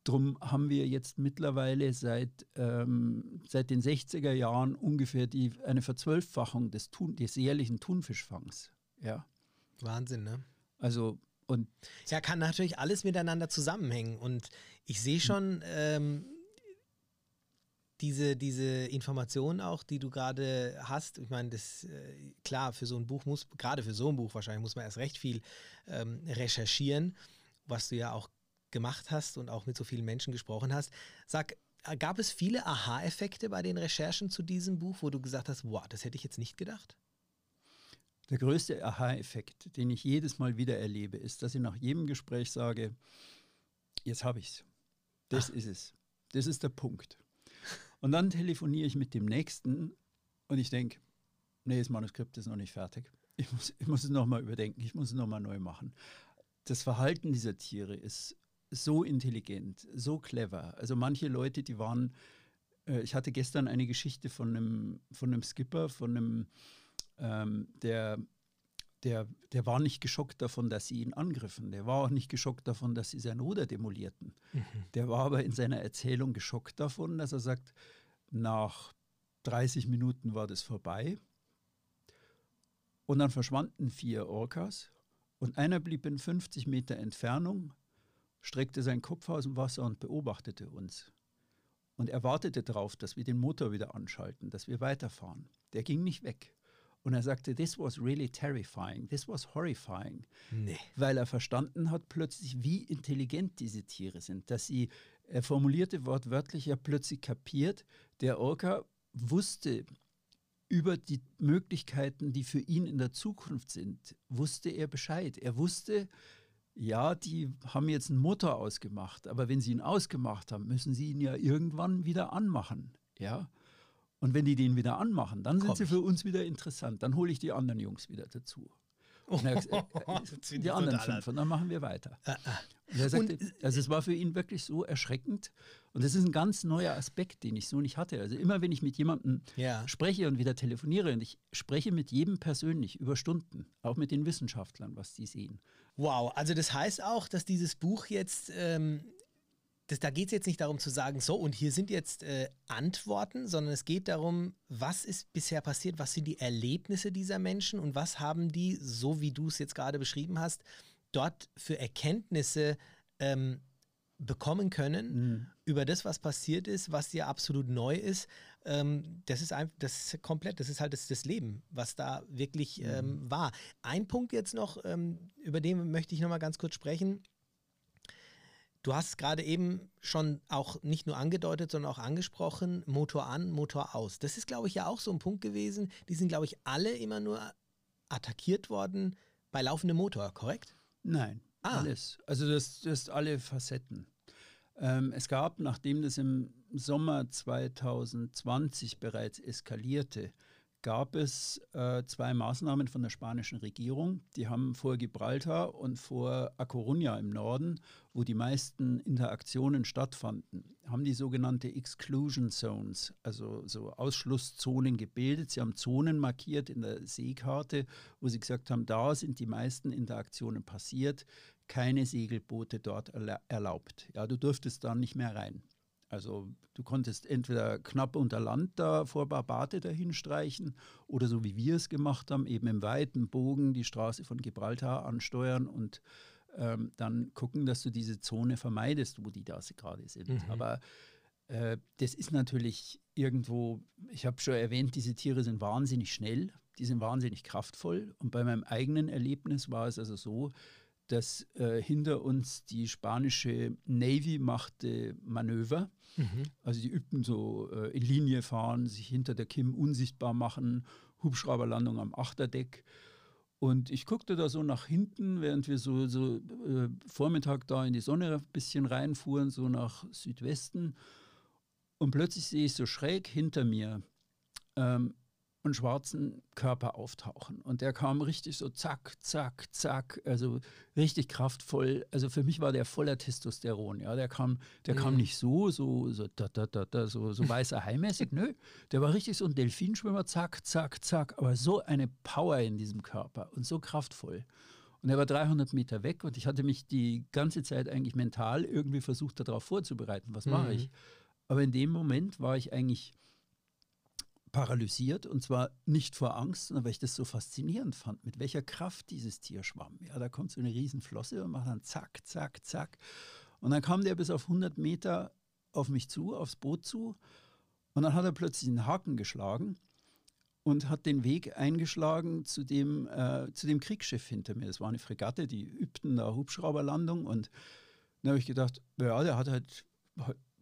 Drum haben wir jetzt mittlerweile seit, ähm, seit den 60er Jahren ungefähr die, eine Verzwölffachung des, Thun, des jährlichen Thunfischfangs. Ja. Wahnsinn, ne? Also und ja, kann natürlich alles miteinander zusammenhängen. Und ich sehe schon, ähm, diese, diese Informationen auch, die du gerade hast, ich meine, das äh, klar, für so ein Buch muss, gerade für so ein Buch wahrscheinlich, muss man erst recht viel ähm, recherchieren, was du ja auch gemacht hast und auch mit so vielen Menschen gesprochen hast. Sag, äh, gab es viele Aha-Effekte bei den Recherchen zu diesem Buch, wo du gesagt hast, wow, das hätte ich jetzt nicht gedacht? Der größte Aha-Effekt, den ich jedes Mal wieder erlebe, ist, dass ich nach jedem Gespräch sage, jetzt habe ich es. Das Ach. ist es. Das ist der Punkt. Und dann telefoniere ich mit dem Nächsten und ich denke, nee, das Manuskript ist noch nicht fertig. Ich muss, ich muss es nochmal überdenken, ich muss es nochmal neu machen. Das Verhalten dieser Tiere ist so intelligent, so clever. Also manche Leute, die waren, äh, ich hatte gestern eine Geschichte von einem, von einem Skipper, von einem, ähm, der der, der war nicht geschockt davon, dass sie ihn angriffen. Der war auch nicht geschockt davon, dass sie sein Ruder demolierten. Mhm. Der war aber in seiner Erzählung geschockt davon, dass er sagt, nach 30 Minuten war das vorbei. Und dann verschwanden vier Orcas und einer blieb in 50 Meter Entfernung, streckte seinen Kopf aus dem Wasser und beobachtete uns. Und er wartete darauf, dass wir den Motor wieder anschalten, dass wir weiterfahren. Der ging nicht weg. Und er sagte, this was really terrifying, this was horrifying. Nee. Weil er verstanden hat plötzlich, wie intelligent diese Tiere sind. Dass sie, er formulierte wortwörtlich, ja plötzlich kapiert, der Orca wusste über die Möglichkeiten, die für ihn in der Zukunft sind, wusste er Bescheid. Er wusste, ja, die haben jetzt einen Motor ausgemacht, aber wenn sie ihn ausgemacht haben, müssen sie ihn ja irgendwann wieder anmachen. Ja. Und wenn die den wieder anmachen, dann sind Komm. sie für uns wieder interessant. Dann hole ich die anderen Jungs wieder dazu. Gesagt, (laughs) äh, äh, die anderen fünf und dann machen wir weiter. Ah, ah. Und er sagte, und, also es war für ihn wirklich so erschreckend und das ist ein ganz neuer Aspekt, den ich so nicht hatte. Also immer wenn ich mit jemandem ja. spreche und wieder telefoniere und ich spreche mit jedem persönlich über Stunden, auch mit den Wissenschaftlern, was die sehen. Wow, also das heißt auch, dass dieses Buch jetzt ähm, das, da geht es jetzt nicht darum zu sagen, so und hier sind jetzt äh, Antworten, sondern es geht darum, was ist bisher passiert, was sind die Erlebnisse dieser Menschen und was haben die, so wie du es jetzt gerade beschrieben hast, dort für Erkenntnisse ähm, bekommen können mhm. über das, was passiert ist, was ja absolut neu ist. Ähm, das ist einfach, das ist komplett, das ist halt das, das Leben, was da wirklich mhm. ähm, war. Ein Punkt jetzt noch, ähm, über den möchte ich nochmal ganz kurz sprechen Du hast gerade eben schon auch nicht nur angedeutet, sondern auch angesprochen, Motor an, Motor aus. Das ist, glaube ich, ja auch so ein Punkt gewesen. Die sind, glaube ich, alle immer nur attackiert worden bei laufendem Motor, korrekt? Nein, ah. alles. Also das, das ist alle Facetten. Ähm, es gab, nachdem das im Sommer 2020 bereits eskalierte, gab es äh, zwei Maßnahmen von der spanischen Regierung. Die haben vor Gibraltar und vor A Coruña im Norden, wo die meisten Interaktionen stattfanden, haben die sogenannte Exclusion Zones, also so Ausschlusszonen gebildet. Sie haben Zonen markiert in der Seekarte, wo sie gesagt haben, da sind die meisten Interaktionen passiert, keine Segelboote dort erlaubt. Ja, du durftest da nicht mehr rein. Also du konntest entweder knapp unter Land da vor Barbate dahin streichen oder so wie wir es gemacht haben, eben im weiten Bogen die Straße von Gibraltar ansteuern und ähm, dann gucken, dass du diese Zone vermeidest, wo die da gerade sind. Mhm. Aber äh, das ist natürlich irgendwo, ich habe schon erwähnt, diese Tiere sind wahnsinnig schnell, die sind wahnsinnig kraftvoll. Und bei meinem eigenen Erlebnis war es also so, dass äh, hinter uns die spanische Navy machte Manöver. Mhm. Also die übten so äh, in Linie fahren, sich hinter der Kim unsichtbar machen, Hubschrauberlandung am Achterdeck. Und ich guckte da so nach hinten, während wir so, so äh, Vormittag da in die Sonne ein bisschen reinfuhren, so nach Südwesten. Und plötzlich sehe ich so schräg hinter mir ähm, einen schwarzen Körper auftauchen. Und der kam richtig so zack, zack, zack, also richtig kraftvoll. Also für mich war der voller Testosteron. Ja, der kam, der mhm. kam nicht so, so, so, da, da, da, da, so, so weißer Haimäßig, nö. Der war richtig so ein Delfinschwimmer, zack, zack, zack. Aber so eine Power in diesem Körper und so kraftvoll. Und er war 300 Meter weg und ich hatte mich die ganze Zeit eigentlich mental irgendwie versucht, darauf vorzubereiten. Was mache mhm. ich? Aber in dem Moment war ich eigentlich paralysiert und zwar nicht vor Angst, sondern weil ich das so faszinierend fand, mit welcher Kraft dieses Tier schwamm. Ja, da kommt so eine Riesenflosse und macht dann zack, zack, zack. Und dann kam der bis auf 100 Meter auf mich zu, aufs Boot zu. Und dann hat er plötzlich einen Haken geschlagen und hat den Weg eingeschlagen zu dem, äh, zu dem Kriegsschiff hinter mir. Das war eine Fregatte, die übten da Hubschrauberlandung. Und dann habe ich gedacht, ja, der hat halt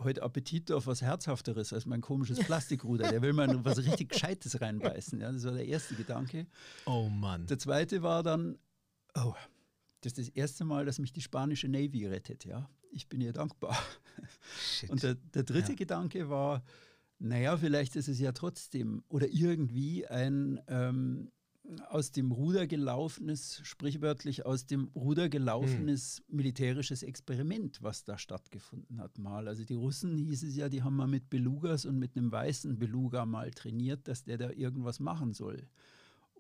heute Appetit auf was Herzhafteres als mein komisches Plastikruder. Der will mal was richtig Gescheites reinbeißen. Ja, das war der erste Gedanke. Oh Mann. Der zweite war dann, oh, das ist das erste Mal, dass mich die spanische Navy rettet. Ja, ich bin ihr dankbar. Shit. Und der, der dritte ja. Gedanke war, naja, vielleicht ist es ja trotzdem oder irgendwie ein ähm, aus dem Ruder gelaufenes, sprichwörtlich aus dem Ruder gelaufenes hm. militärisches Experiment, was da stattgefunden hat mal. Also die Russen hieß es ja, die haben mal mit Belugas und mit einem weißen Beluga mal trainiert, dass der da irgendwas machen soll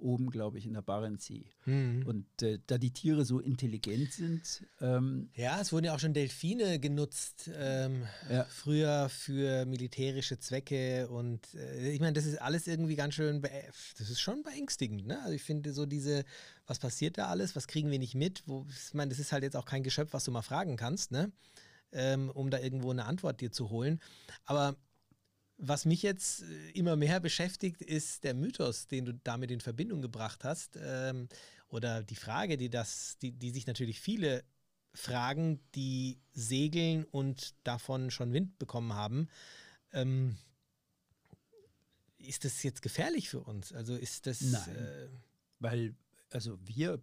oben, glaube ich, in der Barentssee. Mhm. Und äh, da die Tiere so intelligent sind. Ähm, ja, es wurden ja auch schon Delfine genutzt, ähm, ja. früher für militärische Zwecke. Und äh, ich meine, das ist alles irgendwie ganz schön, das ist schon beängstigend. Ne? Also ich finde so diese, was passiert da alles, was kriegen wir nicht mit? Wo, ich meine, das ist halt jetzt auch kein Geschöpf, was du mal fragen kannst, ne? Ähm, um da irgendwo eine Antwort dir zu holen. Aber was mich jetzt äh, immer mehr beschäftigt, ist der Mythos, den du damit in Verbindung gebracht hast. Ähm, oder die Frage, die, das, die, die sich natürlich viele fragen, die segeln und davon schon Wind bekommen haben. Ähm, ist das jetzt gefährlich für uns? Also ist das. Nein. Äh, weil, also wir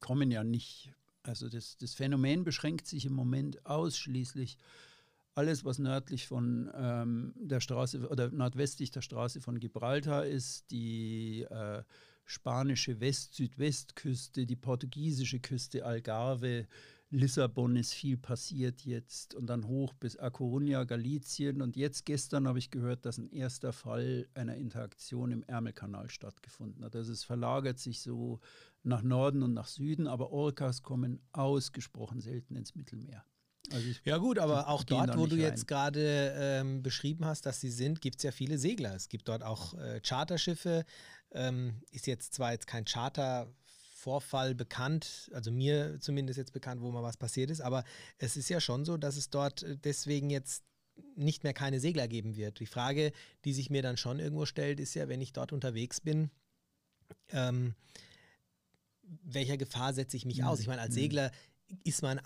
kommen ja nicht. Also das, das Phänomen beschränkt sich im Moment ausschließlich alles, was nördlich von ähm, der Straße oder nordwestlich der Straße von Gibraltar ist, die äh, spanische West-Südwestküste, die portugiesische Küste, Algarve, Lissabon ist viel passiert jetzt und dann hoch bis A Coruña, Galicien. Und jetzt gestern habe ich gehört, dass ein erster Fall einer Interaktion im Ärmelkanal stattgefunden hat. Also es verlagert sich so nach Norden und nach Süden, aber Orcas kommen ausgesprochen selten ins Mittelmeer. Also ja gut, aber auch dort, wo du rein. jetzt gerade ähm, beschrieben hast, dass sie sind, gibt es ja viele Segler. Es gibt dort auch äh, Charterschiffe. Ähm, ist jetzt zwar jetzt kein Chartervorfall bekannt, also mir zumindest jetzt bekannt, wo mal was passiert ist, aber es ist ja schon so, dass es dort äh, deswegen jetzt nicht mehr keine Segler geben wird. Die Frage, die sich mir dann schon irgendwo stellt, ist ja, wenn ich dort unterwegs bin, ähm, welcher Gefahr setze ich mich mhm. aus? Ich meine, als mhm. Segler ist man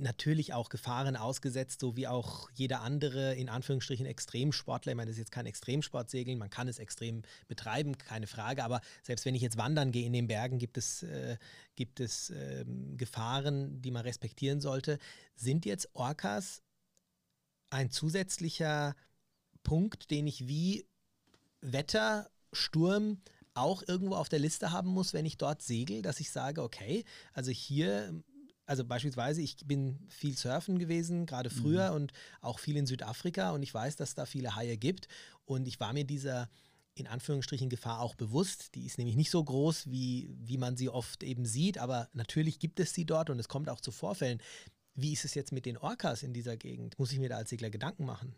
natürlich auch Gefahren ausgesetzt, so wie auch jeder andere, in Anführungsstrichen, Extremsportler. Ich meine, das ist jetzt kein Extremsportsegeln, man kann es extrem betreiben, keine Frage, aber selbst wenn ich jetzt wandern gehe in den Bergen, gibt es, äh, gibt es äh, Gefahren, die man respektieren sollte. Sind jetzt Orcas ein zusätzlicher Punkt, den ich wie Wetter, Sturm, auch irgendwo auf der Liste haben muss, wenn ich dort segel, dass ich sage, okay, also hier also beispielsweise, ich bin viel surfen gewesen, gerade früher mhm. und auch viel in Südafrika und ich weiß, dass da viele Haie gibt und ich war mir dieser in Anführungsstrichen Gefahr auch bewusst. Die ist nämlich nicht so groß, wie, wie man sie oft eben sieht, aber natürlich gibt es sie dort und es kommt auch zu Vorfällen. wie ist es jetzt mit den Orcas in dieser Gegend? Muss ich mir da als Segler Gedanken machen?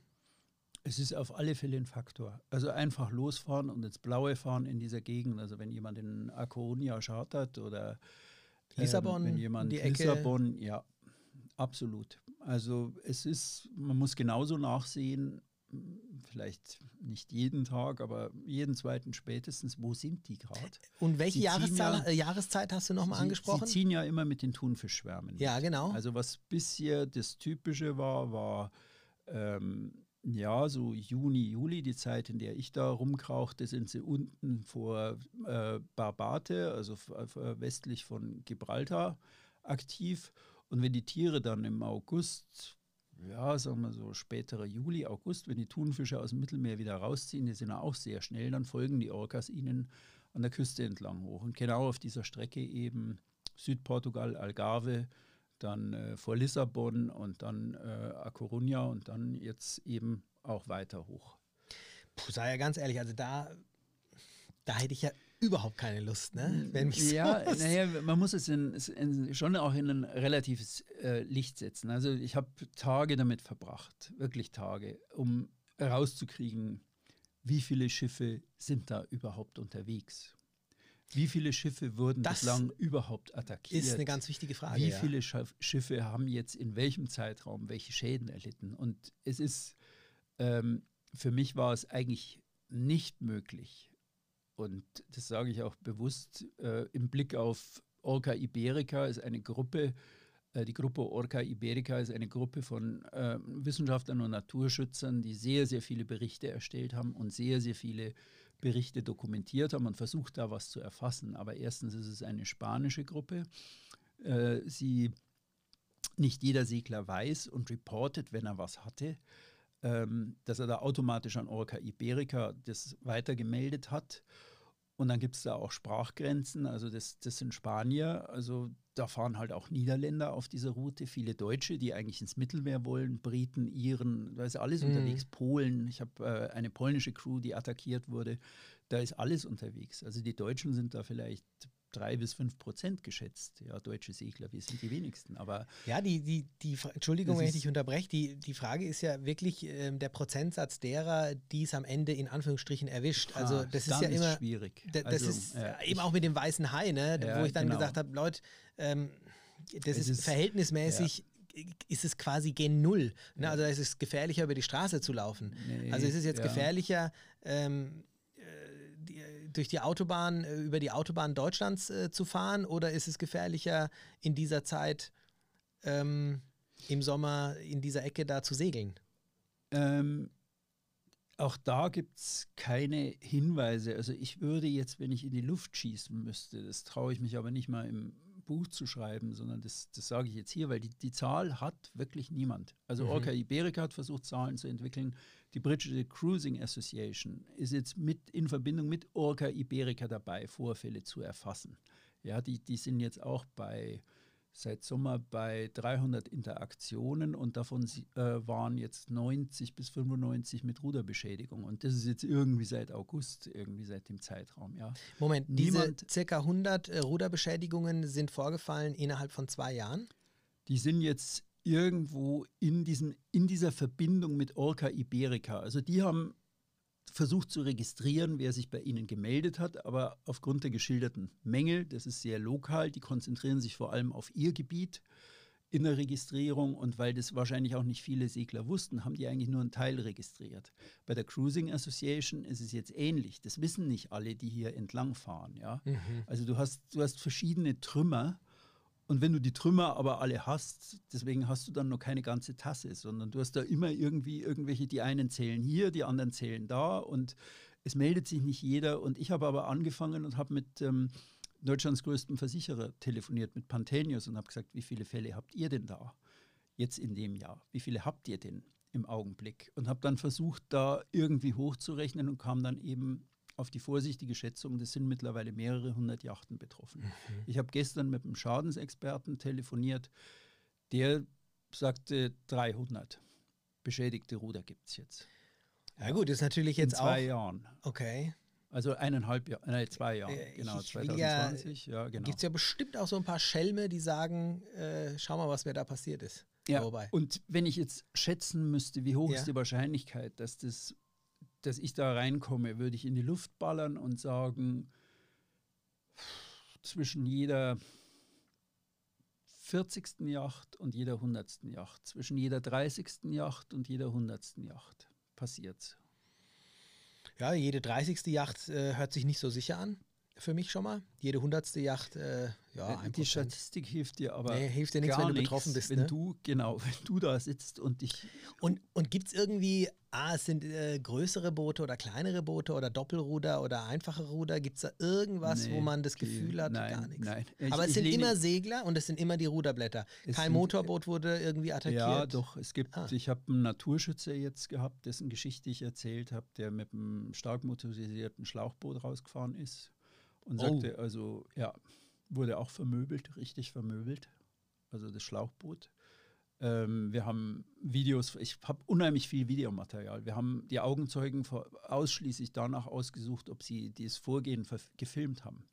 Es ist auf alle Fälle ein Faktor. Also einfach losfahren und ins Blaue fahren in dieser Gegend. Also wenn jemand in A Coruña chartert oder ähm, Lissabon, wenn jemand die Ecke. Lissabon, ja, absolut. Also es ist, man muss genauso nachsehen, vielleicht nicht jeden Tag, aber jeden zweiten spätestens, wo sind die gerade? Und welche Jahreszahl, ja- Jahreszeit hast du nochmal angesprochen? Sie ziehen ja immer mit den Thunfischschwärmen. ja, genau. Also was bisher das Typische war, war ähm, ja so Juni, Juli, die Zeit, in der ich da rumkrauchte, sind sie unten vor äh, Barbate, also f- f- westlich von Gibraltar, aktiv. Und wenn die Tiere dann im August, ja, sagen wir so späterer Juli, August, wenn die Thunfische aus dem Mittelmeer wieder rausziehen, die sind auch sehr schnell, dann folgen die Orcas ihnen an der Küste entlang hoch. Und genau auf dieser Strecke eben Südportugal, Algarve, dann äh, vor Lissabon und dann äh, A Coruña und dann jetzt eben auch weiter hoch. Puh, sei ja ganz ehrlich, also da, da hätte ich ja überhaupt keine Lust, ne? Wenn mich ja, naja, man muss es in, in, schon auch in ein relatives äh, Licht setzen. Also ich habe Tage damit verbracht, wirklich Tage, um herauszukriegen, wie viele Schiffe sind da überhaupt unterwegs. Wie viele Schiffe wurden Das bislang überhaupt attackiert? ist eine ganz wichtige Frage. Wie ja. viele Schaff- Schiffe haben jetzt in welchem Zeitraum welche Schäden erlitten? Und es ist, ähm, für mich war es eigentlich nicht möglich, und das sage ich auch bewusst, äh, im Blick auf Orca Iberica ist eine Gruppe, äh, die Gruppe Orca Iberica ist eine Gruppe von äh, Wissenschaftlern und Naturschützern, die sehr, sehr viele Berichte erstellt haben und sehr, sehr viele Berichte dokumentiert haben und versucht da was zu erfassen. Aber erstens ist es eine spanische Gruppe. Äh, sie nicht jeder Segler weiß und reportet, wenn er was hatte, ähm, dass er da automatisch an Orca Iberica das weitergemeldet hat. Und dann gibt es da auch Sprachgrenzen, also das, das sind Spanier, also da fahren halt auch Niederländer auf dieser Route, viele Deutsche, die eigentlich ins Mittelmeer wollen, Briten, Iren, da ist alles Mhm. unterwegs, Polen, ich habe äh, eine polnische Crew, die attackiert wurde, da ist alles unterwegs. Also die Deutschen sind da vielleicht drei bis fünf Prozent geschätzt, ja, deutsche Segler, wir sind die wenigsten, aber Ja, die, die, die, Entschuldigung, wenn ich ist- dich unterbreche, die, die Frage ist ja wirklich ähm, der Prozentsatz derer, die es am Ende in Anführungsstrichen erwischt. Also ah, das ist ja immer, schwierig. da- das Also, ist ja, eben ich- auch mit dem weißen Hai, ne, Ja, wo ich dann genau. gesagt habe, Leute, ähm, das ist, ist- verhältnismäßig, ist es quasi gen Null. Ne? Also es ist gefährlicher, über die Straße zu laufen. Nee, Also ist es jetzt ja. gefährlicher, ähm, äh, durch die Autobahn, äh, über die Autobahn Deutschlands äh, zu fahren oder ist es gefährlicher, in dieser Zeit ähm, im Sommer in dieser Ecke da zu segeln? Ähm, auch da gibt es keine Hinweise. Also ich würde jetzt, wenn ich in die Luft schießen müsste, das traue ich mich aber nicht mal im Buch zu schreiben, sondern das, das sage ich jetzt hier, weil die, die Zahl hat wirklich niemand. Also Mhm. Orca Iberica hat versucht, Zahlen zu entwickeln. Die britische Cruising Association ist jetzt mit in Verbindung mit Orca Iberica dabei, Vorfälle zu erfassen. Ja, die, die sind jetzt auch bei seit Sommer bei 300 Interaktionen und davon äh, waren jetzt 90 bis 95 mit Ruderbeschädigung. Und das ist jetzt irgendwie seit August, irgendwie seit dem Zeitraum, ja. Moment, Niemand- diese circa 100 äh, Ruderbeschädigungen sind vorgefallen innerhalb von zwei Jahren? Die sind jetzt irgendwo in, diesen, in dieser Verbindung mit Orca Iberica. Also die haben versucht zu registrieren, wer sich bei ihnen gemeldet hat, aber aufgrund der geschilderten Mängel, das ist sehr lokal, die konzentrieren sich vor allem auf ihr Gebiet in der Registrierung und weil das wahrscheinlich auch nicht viele Segler wussten, haben die eigentlich nur einen Teil registriert. Bei der Cruising Association ist es jetzt ähnlich. Das wissen nicht alle, die hier entlang fahren. Ja? Also du hast, du hast verschiedene Trümmer und wenn du die Trümmer aber alle hast, deswegen hast du dann noch keine ganze Tasse, sondern du hast da immer irgendwie irgendwelche, die einen zählen hier, die anderen zählen da und es meldet sich nicht jeder. Und ich habe aber angefangen und habe mit ähm, Deutschlands größtem Versicherer telefoniert, mit Pantenius und habe gesagt, wie viele Fälle habt ihr denn da jetzt in dem Jahr? Wie viele habt ihr denn im Augenblick? Und habe dann versucht, da irgendwie hochzurechnen und kam dann eben auf die vorsichtige Schätzung, das sind mittlerweile mehrere hundert Yachten betroffen. Ich habe gestern mit einem Schadensexperten telefoniert, der sagte 300 beschädigte Ruder gibt es jetzt. Ja gut, ist natürlich In jetzt zwei auch. Jahren. Okay. Also eineinhalb Jahre, nein, zwei Jahre, Äh, genau, ich will 2020, ja, genau. Gibt es ja bestimmt auch so ein paar Schelme, die sagen, äh, schau mal, was mir da passiert ist. Ja, Wobei. und wenn ich jetzt schätzen müsste, wie hoch Ja. ist die Wahrscheinlichkeit, dass, das, dass ich da reinkomme, würde ich in die Luft ballern und sagen, zwischen jeder 40. Yacht und jeder 100. Yacht, zwischen jeder 30. Yacht und jeder 100. Yacht passiert's. Ja, jede 30. Yacht äh, hört sich nicht so sicher an. Für mich schon mal. Jede 100. Yacht, äh, ja, Äh, die. Statistik hilft dir aber Nee, hilft dir nichts, wenn du betroffen bist, Wenn ne? du, genau, wenn du da sitzt und dich Und, und gibt es irgendwie, ah, es sind äh, größere Boote oder kleinere Boote oder Doppelruder oder einfache Ruder? Gibt es da irgendwas, wo Nee, man das Gefühl hat, nein, gar nichts? nein. Ich- Aber es sind immer Segler und es sind immer die Ruderblätter. Kein sind- Motorboot wurde irgendwie attackiert. Ja, doch. Es gibt, Ah. ich habe einen Naturschützer jetzt gehabt, dessen Geschichte ich erzählt habe, der mit einem stark motorisierten Schlauchboot rausgefahren ist und Oh. sagte, also, ja, wurde auch vermöbelt, richtig vermöbelt, also das Schlauchboot. Ähm, wir haben Videos, ich habe unheimlich viel Videomaterial. Wir haben die Augenzeugen ausschließlich danach ausgesucht, ob sie dieses Vorgehen gefilmt haben.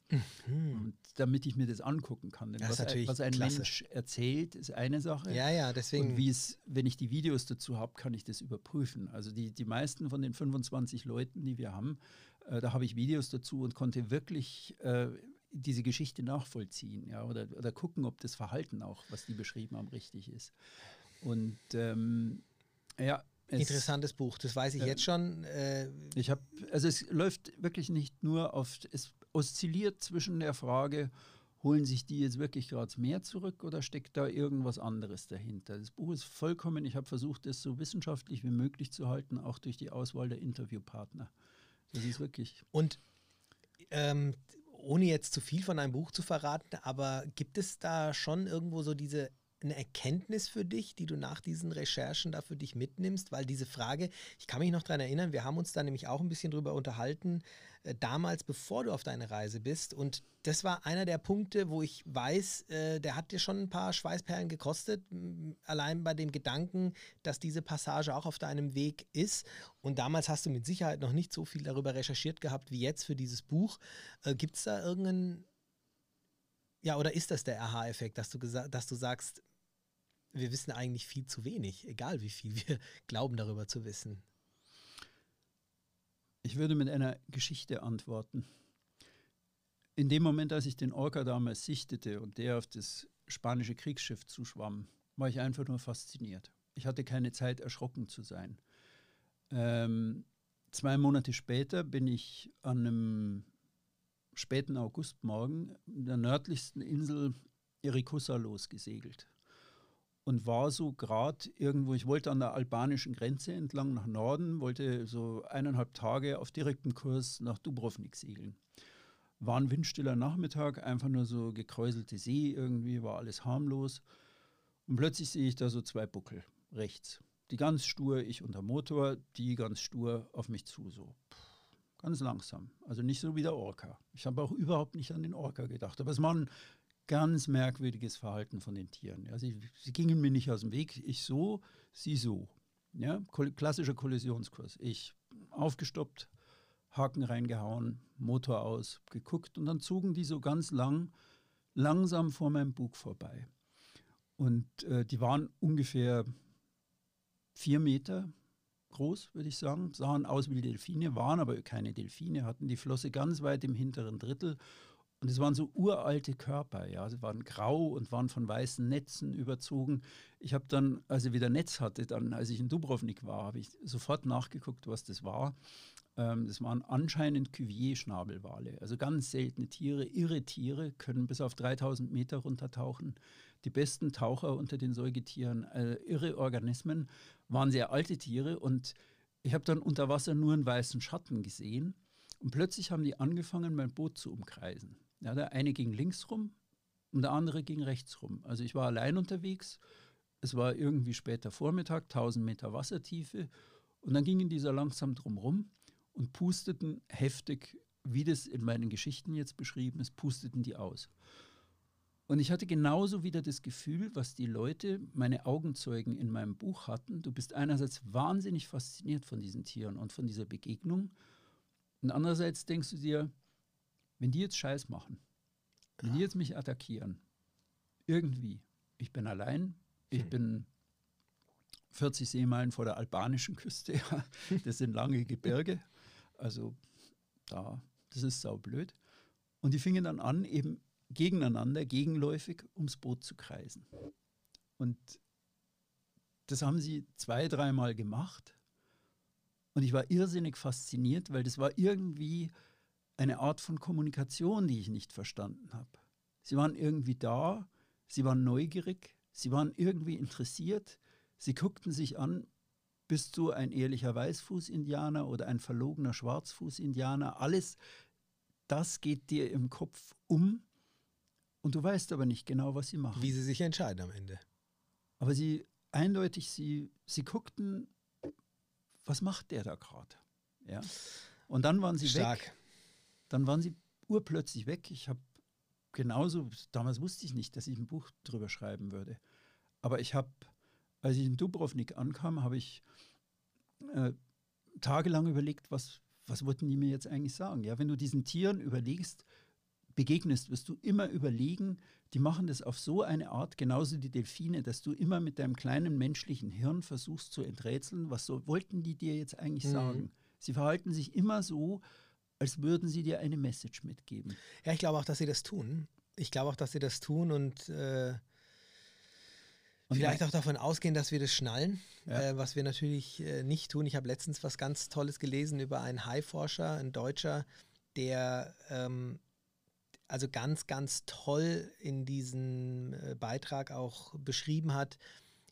Und damit ich mir das angucken kann. Denn Das was, ein- was ein klasse. Mensch erzählt, ist eine Sache. Ja, ja, deswegen. Und wie es, wenn ich die Videos dazu habe, kann ich das überprüfen. Also die, die meisten von den 25 Leuten, die wir haben, äh, da habe ich Videos dazu und konnte wirklich äh, diese Geschichte nachvollziehen, ja, oder, oder gucken, ob das Verhalten auch, was die beschrieben haben, richtig ist. Und ähm, ja, es, Interessantes Buch, das weiß ich Ja. jetzt schon. Äh, ich habe, also es läuft wirklich nicht nur auf, es oszilliert zwischen der Frage, holen sich die jetzt wirklich gerade mehr zurück oder steckt da irgendwas anderes dahinter? Das Buch ist vollkommen, ich habe versucht, das so wissenschaftlich wie möglich zu halten, auch durch die Auswahl der Interviewpartner. Das ist wirklich. Und ähm, ohne jetzt zu viel von deinem Buch zu verraten, aber gibt es da schon irgendwo so diese eine Erkenntnis für dich, die du nach diesen Recherchen da für dich mitnimmst? Weil diese Frage, ich kann mich noch daran erinnern, wir haben uns da nämlich auch ein bisschen drüber unterhalten, äh, damals, bevor du auf deine Reise bist. Und das war einer der Punkte, wo ich weiß, äh, der hat dir schon ein paar Schweißperlen gekostet, allein bei dem Gedanken, dass diese Passage auch auf deinem Weg ist. Und damals hast du mit Sicherheit noch nicht so viel darüber recherchiert gehabt wie jetzt für dieses Buch. Äh, Gibt es da irgendeinen, ja, oder ist das der Aha-Effekt, dass, dass du sagst, wir wissen eigentlich viel zu wenig, egal wie viel wir (laughs) glauben darüber zu wissen? Ich würde mit einer Geschichte antworten. In dem Moment, als ich den Orca damals sichtete und der auf das spanische Kriegsschiff zuschwamm, war ich einfach nur fasziniert. Ich hatte keine Zeit, erschrocken zu sein. Ähm, zwei Monate später bin ich an einem späten Augustmorgen in der nördlichsten Insel Irikussa losgesegelt und war so gerade irgendwo, ich wollte an der albanischen Grenze entlang nach Norden, wollte so eineinhalb Tage auf direktem Kurs nach Dubrovnik segeln. War ein windstiller Nachmittag, einfach nur so gekräuselte See irgendwie, war alles harmlos. Und plötzlich sehe ich da so zwei Buckel rechts. Die ganz stur, ich unter Motor, die ganz stur auf mich zu, so ganz langsam. Also nicht so wie der Orca. Ich habe auch überhaupt nicht an den Orca gedacht. Aber es war ein ganz merkwürdiges Verhalten von den Tieren. Ja, sie, sie gingen mir nicht aus dem Weg. Ich so, sie so. Ja, klassischer Kollisionskurs. Ich aufgestoppt, Haken reingehauen, Motor aus, geguckt und dann zogen die so ganz lang, langsam vor meinem Bug vorbei. Und äh, die waren ungefähr vier Meter groß, würde ich sagen, sahen aus wie Delfine, waren aber keine Delfine, hatten die Flosse ganz weit im hinteren Drittel. Und es waren so uralte Körper, ja, sie waren grau und waren von weißen Netzen überzogen. Ich habe dann, als ich wieder Netz hatte, dann, als ich in Dubrovnik war, habe ich sofort nachgeguckt, was das war. Ähm, das waren anscheinend Cuvier-Schnabelwale, also ganz seltene Tiere, irre Tiere, können bis auf 3000 Meter runtertauchen. Die besten Taucher unter den Säugetieren, äh, irre Organismen, waren sehr alte Tiere und ich habe dann unter Wasser nur einen weißen Schatten gesehen und plötzlich haben die angefangen, mein Boot zu umkreisen. Ja, der eine ging links rum und der andere ging rechts rum. Also ich war allein unterwegs. Es war irgendwie später Vormittag, 1000 Meter Wassertiefe. Und dann gingen die so langsam drumrum und pusteten heftig, wie das in meinen Geschichten jetzt beschrieben ist, pusteten die aus. Und ich hatte genauso wieder das Gefühl, was die Leute, meine Augenzeugen in meinem Buch hatten. Du bist einerseits wahnsinnig fasziniert von diesen Tieren und von dieser Begegnung. Und andererseits denkst du dir, wenn die jetzt Scheiß machen, wenn die jetzt mich attackieren, irgendwie, ich bin allein, ich hm. bin 40 Seemeilen vor der albanischen Küste, (laughs) das sind lange Gebirge, also da, das ist saublöd. Und die fingen dann an, eben gegeneinander, gegenläufig ums Boot zu kreisen. Und das haben sie zwei, dreimal gemacht. Und ich war irrsinnig fasziniert, weil das war irgendwie eine Art von Kommunikation, die ich nicht verstanden habe. Sie waren irgendwie da, sie waren neugierig, sie waren irgendwie interessiert, sie guckten sich an, bist du ein ehrlicher Weißfuß-Indianer oder ein verlogener Schwarzfuß-Indianer? Alles das geht dir im Kopf um und du weißt aber nicht genau, was sie machen. Wie sie sich entscheiden am Ende. Aber sie eindeutig, sie, sie guckten, was macht der da gerade? Ja. Und dann waren sie Stark. weg. Dann waren sie urplötzlich weg. Ich habe genauso, damals wusste ich nicht, dass ich ein Buch drüber schreiben würde. Aber ich habe, als ich in Dubrovnik ankam, habe ich äh, tagelang überlegt, was, was wollten die mir jetzt eigentlich sagen? Ja, wenn du diesen Tieren überlegst, begegnest, wirst du immer überlegen, die machen das auf so eine Art, genauso die Delfine, dass du immer mit deinem kleinen menschlichen Hirn versuchst zu enträtseln, was so wollten die dir jetzt eigentlich mhm. sagen. Sie verhalten sich immer so, als würden sie dir eine Message mitgeben. Ja, ich glaube auch, dass sie das tun. Ich glaube auch, dass sie das tun und, äh, und vielleicht auch davon ausgehen, dass wir das schnallen, ja. äh, was wir natürlich äh, nicht tun. Ich habe letztens was ganz Tolles gelesen über einen Haiforscher, ein Deutscher, der ähm, also ganz, ganz toll in diesem äh, Beitrag auch beschrieben hat,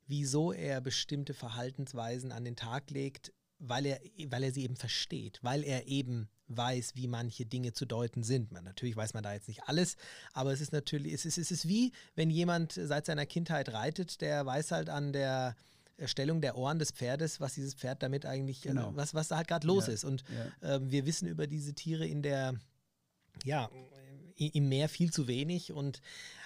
wieso er bestimmte Verhaltensweisen an den Tag legt, weil er, weil er sie eben versteht, weil er eben weiß, wie manche Dinge zu deuten sind. Man, natürlich weiß man da jetzt nicht alles, aber es ist natürlich, es ist, es ist wie, wenn jemand seit seiner Kindheit reitet, der weiß halt an der Stellung der Ohren des Pferdes, was dieses Pferd damit eigentlich, äh, genau. was, was da halt gerade los ja. ist. Und ja. äh, wir wissen über diese Tiere in der, ja, im Meer viel zu wenig. Und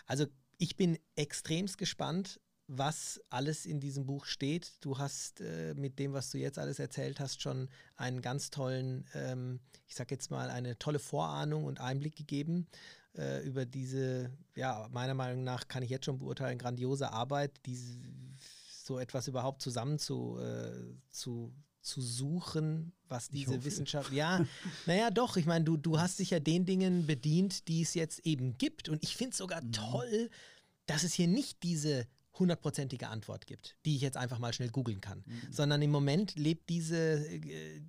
also ich bin extremst gespannt, was alles in diesem Buch steht. Du hast äh, mit dem, was du jetzt alles erzählt hast, schon einen ganz tollen, ähm, ich sag jetzt mal, eine tolle Vorahnung und Einblick gegeben äh, über diese, ja, meiner Meinung nach kann ich jetzt schon beurteilen, grandiose Arbeit, diese, so etwas überhaupt zusammen zu, äh, zu, zu suchen, was diese Wissenschaft. Ja, (laughs) naja, doch. Ich meine, du, du hast dich ja den Dingen bedient, die es jetzt eben gibt. Und ich finde es sogar mhm. toll, dass es hier nicht diese hundertprozentige Antwort gibt, die ich jetzt einfach mal schnell googeln kann, mhm. sondern im Moment lebt diese, äh,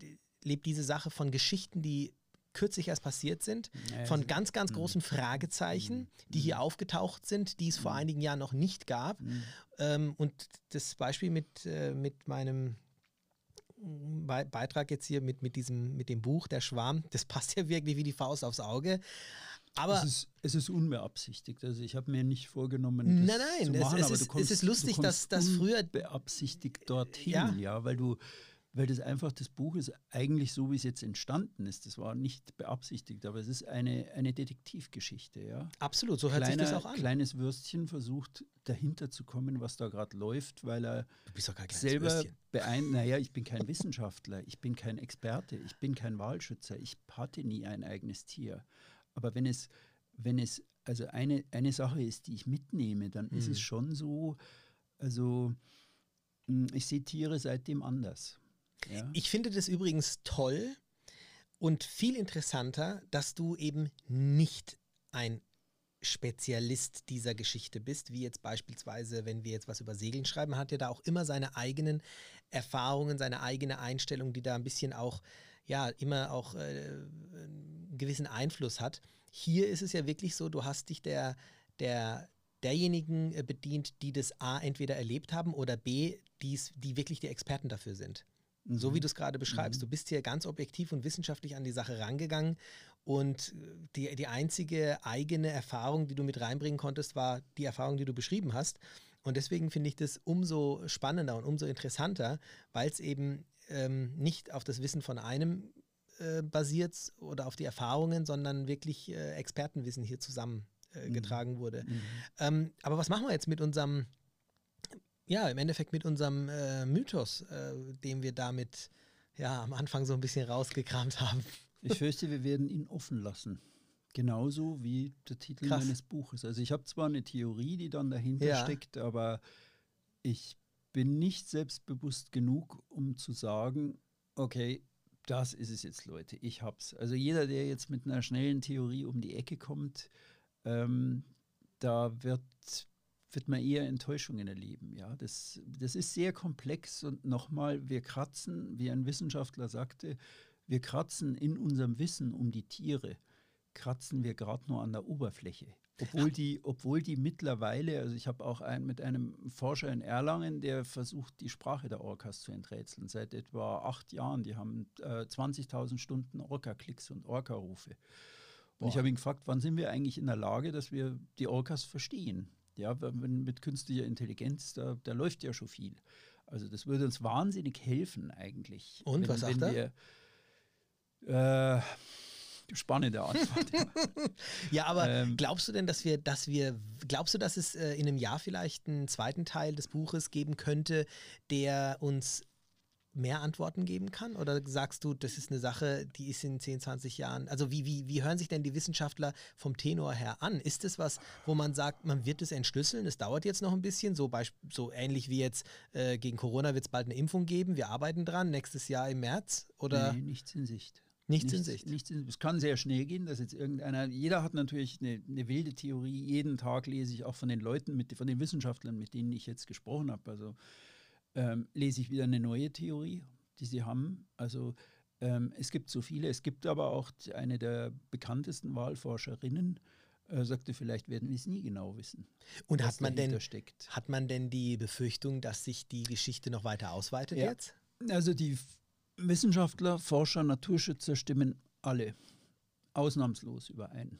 lebt diese Sache von Geschichten, die kürzlich erst passiert sind, ja, von ganz, ganz mhm. großen Fragezeichen, mhm. die hier mhm. aufgetaucht sind, die es vor einigen Jahren noch nicht gab. Ähm, und das Beispiel mit, äh, mit meinem Be Beitrag jetzt hier mit, mit, diesem, mit dem Buch Der Schwarm, das (laughs) passt ja wirklich wie die Faust aufs Auge. Aber es ist, es ist unbeabsichtigt. Also ich habe mir nicht vorgenommen, das nein, nein, zu machen, es, es, ist, kommst, es ist lustig, dass das früher beabsichtigt dorthin, ja. ja, weil du weil das einfach das Buch ist eigentlich so, wie es jetzt entstanden ist. Das war nicht beabsichtigt, aber es ist eine, eine Detektivgeschichte, ja. Absolut, so hört Kleiner, sich das auch an. Kleines Würstchen versucht dahinter zu kommen, was da gerade läuft, weil er du bist doch kein selber beeindruckt. Naja, ich bin kein Wissenschaftler, ich bin kein Experte, ich bin kein Wahlschützer, ich hatte nie ein eigenes Tier. Aber wenn es, wenn es, also eine, eine Sache ist, die ich mitnehme, dann mhm. ist es mhm. schon so, also hm, ich sehe Tiere seitdem anders. Ja. Ich finde das übrigens toll und viel interessanter, dass du eben nicht ein Spezialist dieser Geschichte bist, wie jetzt beispielsweise, wenn wir jetzt was über Segeln schreiben, hat er da auch immer seine eigenen Erfahrungen, seine eigene Einstellung, die da ein bisschen auch, ja, immer auch äh, gewissen Einfluss hat. Hier ist es ja wirklich so, du hast dich der, der, derjenigen äh, bedient, die das A entweder erlebt haben oder B, die's, die wirklich die Experten dafür sind. Mhm. So wie mhm. du es gerade beschreibst. Mhm. Du bist hier ganz objektiv und wissenschaftlich an die Sache rangegangen und die, die einzige eigene Erfahrung, die du mit reinbringen konntest, war die Erfahrung, die du beschrieben hast. Und deswegen finde ich das umso spannender und umso interessanter, weil es eben ähm, nicht auf das Wissen von einem äh, basiert oder auf die Erfahrungen, sondern wirklich äh, Expertenwissen hier zusammengetragen äh, mhm. wurde. Mhm. Ähm, aber was machen wir jetzt mit unserem ja, im Endeffekt mit unserem äh, Mythos, den wir damit ja am Anfang so ein bisschen rausgekramt haben. Ich fürchte, wir werden ihn offen lassen. Genauso wie der Titel Krass. meines Buches. Also ich habe zwar eine Theorie, die dann dahinter ja. steckt, aber ich bin nicht selbstbewusst genug, um zu sagen, okay, das ist es jetzt, Leute, ich hab's. Also jeder, der jetzt mit einer schnellen Theorie um die Ecke kommt, ähm, da wird, wird man eher Enttäuschungen erleben. Ja, das, das ist sehr komplex und nochmal, wir kratzen, wie ein Wissenschaftler sagte, wir kratzen in unserem Wissen um die Tiere, kratzen wir gerade nur an der Oberfläche. Obwohl die, obwohl die mittlerweile, also ich habe auch ein, mit einem Forscher in Erlangen, der versucht, die Sprache der Orcas zu enträtseln, seit etwa acht Jahren. Die haben äh, 20.000 Stunden Orca-Klicks und Orca-Rufe. Und ich habe ihn gefragt, wann sind wir eigentlich in der Lage, dass wir die Orcas verstehen? Ja, wenn, mit künstlicher Intelligenz, da, da läuft ja schon viel. Also das würde uns wahnsinnig helfen eigentlich. Und wenn, was sagt er? Wir, äh, spannende Antwort. (laughs) ja, aber ähm, glaubst du denn, dass wir, dass wir, glaubst du, dass es äh, in einem Jahr vielleicht einen zweiten Teil des Buches geben könnte, der uns mehr Antworten geben kann? Oder sagst du, das ist eine Sache, die ist in 10, 20 Jahren? Also wie, wie, wie hören sich denn die Wissenschaftler vom Tenor her an? Ist es was, wo man sagt, man wird es entschlüsseln, es dauert jetzt noch ein bisschen, so, so ähnlich wie jetzt äh, gegen Corona wird es bald eine Impfung geben, wir arbeiten dran, nächstes Jahr im März? Oder? Nee, nichts in Sicht. Nichts, nichts in Sicht. Nichts in, es kann sehr schnell gehen, dass jetzt irgendeiner, jeder hat natürlich eine, eine, wilde Theorie. Jeden Tag lese ich auch von den Leuten, mit, von den Wissenschaftlern, mit denen ich jetzt gesprochen habe. Also ähm, lese ich wieder eine neue Theorie, die sie haben. Also ähm, es gibt so viele. Es gibt aber auch eine der bekanntesten Wahlforscherinnen, äh, sagte, vielleicht werden wir es nie genau wissen. Und hat man, denn, steckt. hat man denn die Befürchtung, dass sich die Geschichte noch weiter ausweitet ja. jetzt? Also die Wissenschaftler, Forscher, Naturschützer stimmen alle ausnahmslos überein,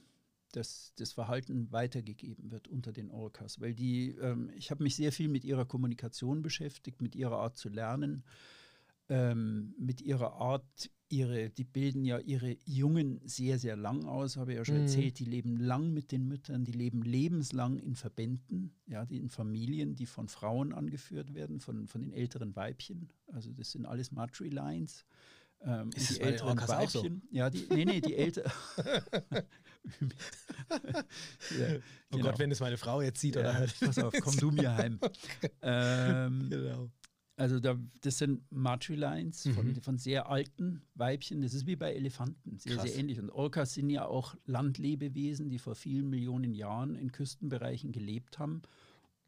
dass das Verhalten weitergegeben wird unter den Orcas, weil die, ähm, ich habe mich sehr viel mit ihrer Kommunikation beschäftigt, mit ihrer Art zu lernen, ähm, mit ihrer Art, ihre, die bilden ja ihre Jungen sehr, sehr lang aus, habe ich ja schon mhm. erzählt, die leben lang mit den Müttern, die leben lebenslang in Verbänden, ja, die in Familien, die von Frauen angeführt werden, von, von den älteren Weibchen. Also das sind alles Matri-Lines. Ähm, ist die älteren Weibchen, so? ja, die, nee, nee, die älteren. (laughs) (laughs) ja, oh genau. Gott, wenn es meine Frau jetzt sieht ja, oder hört. Pass auf, komm du mir heim. (laughs) ähm, genau. Also da, das sind Matrilines mhm. von, von, sehr alten Weibchen. Das ist wie bei Elefanten, sehr, Krass. sehr ähnlich. Und Orcas sind ja auch Landlebewesen, die vor vielen Millionen Jahren in Küstenbereichen gelebt haben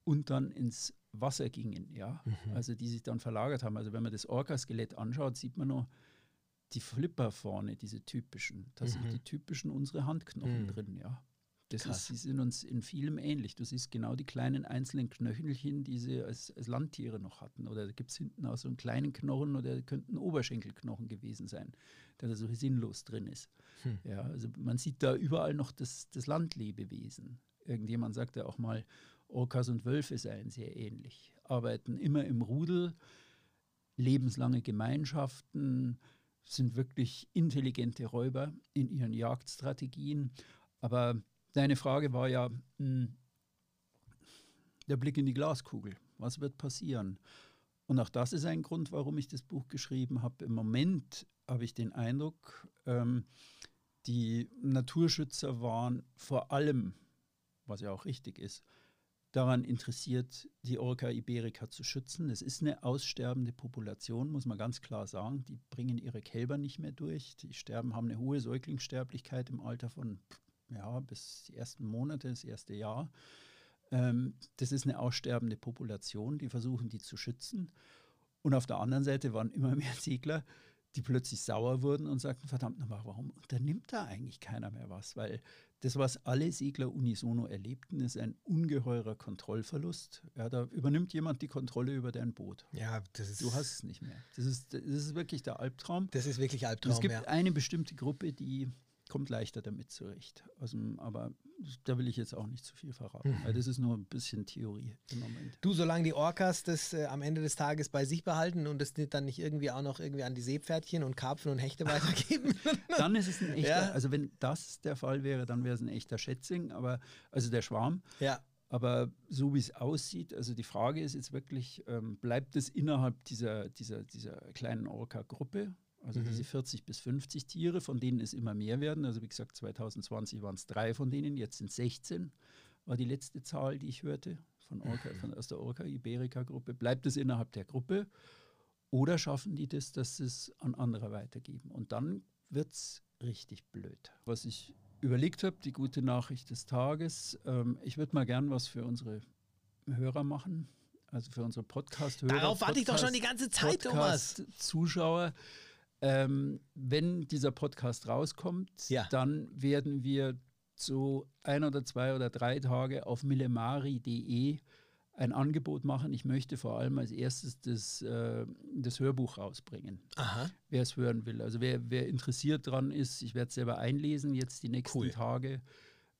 und dann ins Wasser gingen, ja. Mhm. Also die sich dann verlagert haben. Also wenn man das Orca-Skelett anschaut, sieht man noch die Flipper vorne, diese typischen. Da mhm. sind die typischen unsere Handknochen mhm. drin, ja. Das ist, sie sind uns in vielem ähnlich. Du siehst genau die kleinen einzelnen Knöchelchen, die sie als, als Landtiere noch hatten. Oder gibt es hinten auch so einen kleinen Knochen oder könnten Oberschenkelknochen gewesen sein, der da so sinnlos drin ist. Hm. Ja, also man sieht da überall noch das, das Landlebewesen. Irgendjemand sagte auch mal, Orcas und Wölfe seien sehr ähnlich. Arbeiten immer im Rudel, lebenslange Gemeinschaften, sind wirklich intelligente Räuber in ihren Jagdstrategien. Aber Deine Frage war ja mh, hm, der Blick in die Glaskugel. Was wird passieren? Und auch das ist ein Grund, warum ich das Buch geschrieben habe. Im Moment habe ich den Eindruck, ähm, die Naturschützer waren vor allem, was ja auch richtig ist, daran interessiert, die Orca iberica zu schützen. Das ist eine aussterbende Population, muss man ganz klar sagen. Die bringen ihre Kälber nicht mehr durch. Die sterben, haben eine hohe Säuglingssterblichkeit im Alter von ja, bis die ersten Monate, das erste Jahr. Ähm, das ist eine aussterbende Population, die versuchen, die zu schützen. Und auf der anderen Seite waren immer mehr Segler, die plötzlich sauer wurden und sagten, verdammt nochmal, warum unternimmt da eigentlich keiner mehr was? Weil das, was alle Segler unisono erlebten, ist ein ungeheurer Kontrollverlust. Ja, da übernimmt jemand die Kontrolle über dein Boot. Ja, das ist du hast es nicht mehr. Das ist, das ist wirklich der Albtraum. Das ist wirklich Albtraum. Und es gibt ja. eine bestimmte Gruppe, die kommt leichter damit zurecht. Also, aber da will ich jetzt auch nicht zu viel verraten, mhm. weil das ist nur ein bisschen Theorie im Moment. Du, solange die Orcas das äh, am Ende des Tages bei sich behalten und es dann nicht irgendwie auch noch irgendwie an die Seepferdchen und Karpfen und Hechte weitergeben. (laughs) dann ist es ein echter, ja. also wenn das der Fall wäre, dann wäre es ein echter Schätzing, aber also der Schwarm. Ja. Aber so wie es aussieht, also die Frage ist jetzt wirklich, ähm, bleibt es innerhalb dieser, dieser, dieser kleinen Orca-Gruppe Also mhm. diese 40 bis 50 Tiere, von denen es immer mehr werden. Also wie gesagt, 2020 waren es drei von denen, jetzt sind 16, war die letzte Zahl, die ich hörte von, Orca, mhm. von aus der Orca Iberica Gruppe. Bleibt es innerhalb der Gruppe oder schaffen die das, dass sie es an andere weitergeben? Und dann wird es richtig blöd. Was ich überlegt habe, die gute Nachricht des Tages, ähm, ich würde mal gern was für unsere Hörer machen also für unsere Podcast-Hörer. Darauf warte ich doch schon die ganze Zeit, Thomas. Zuschauer. Ähm, wenn dieser Podcast rauskommt, ja. dann werden wir so ein oder zwei oder drei Tage auf millemari.de ein Angebot machen. Ich möchte vor allem als erstes das, äh, das Hörbuch rausbringen, wer es hören will. Also wer, wer interessiert dran ist, ich werde es selber einlesen jetzt die nächsten cool. Tage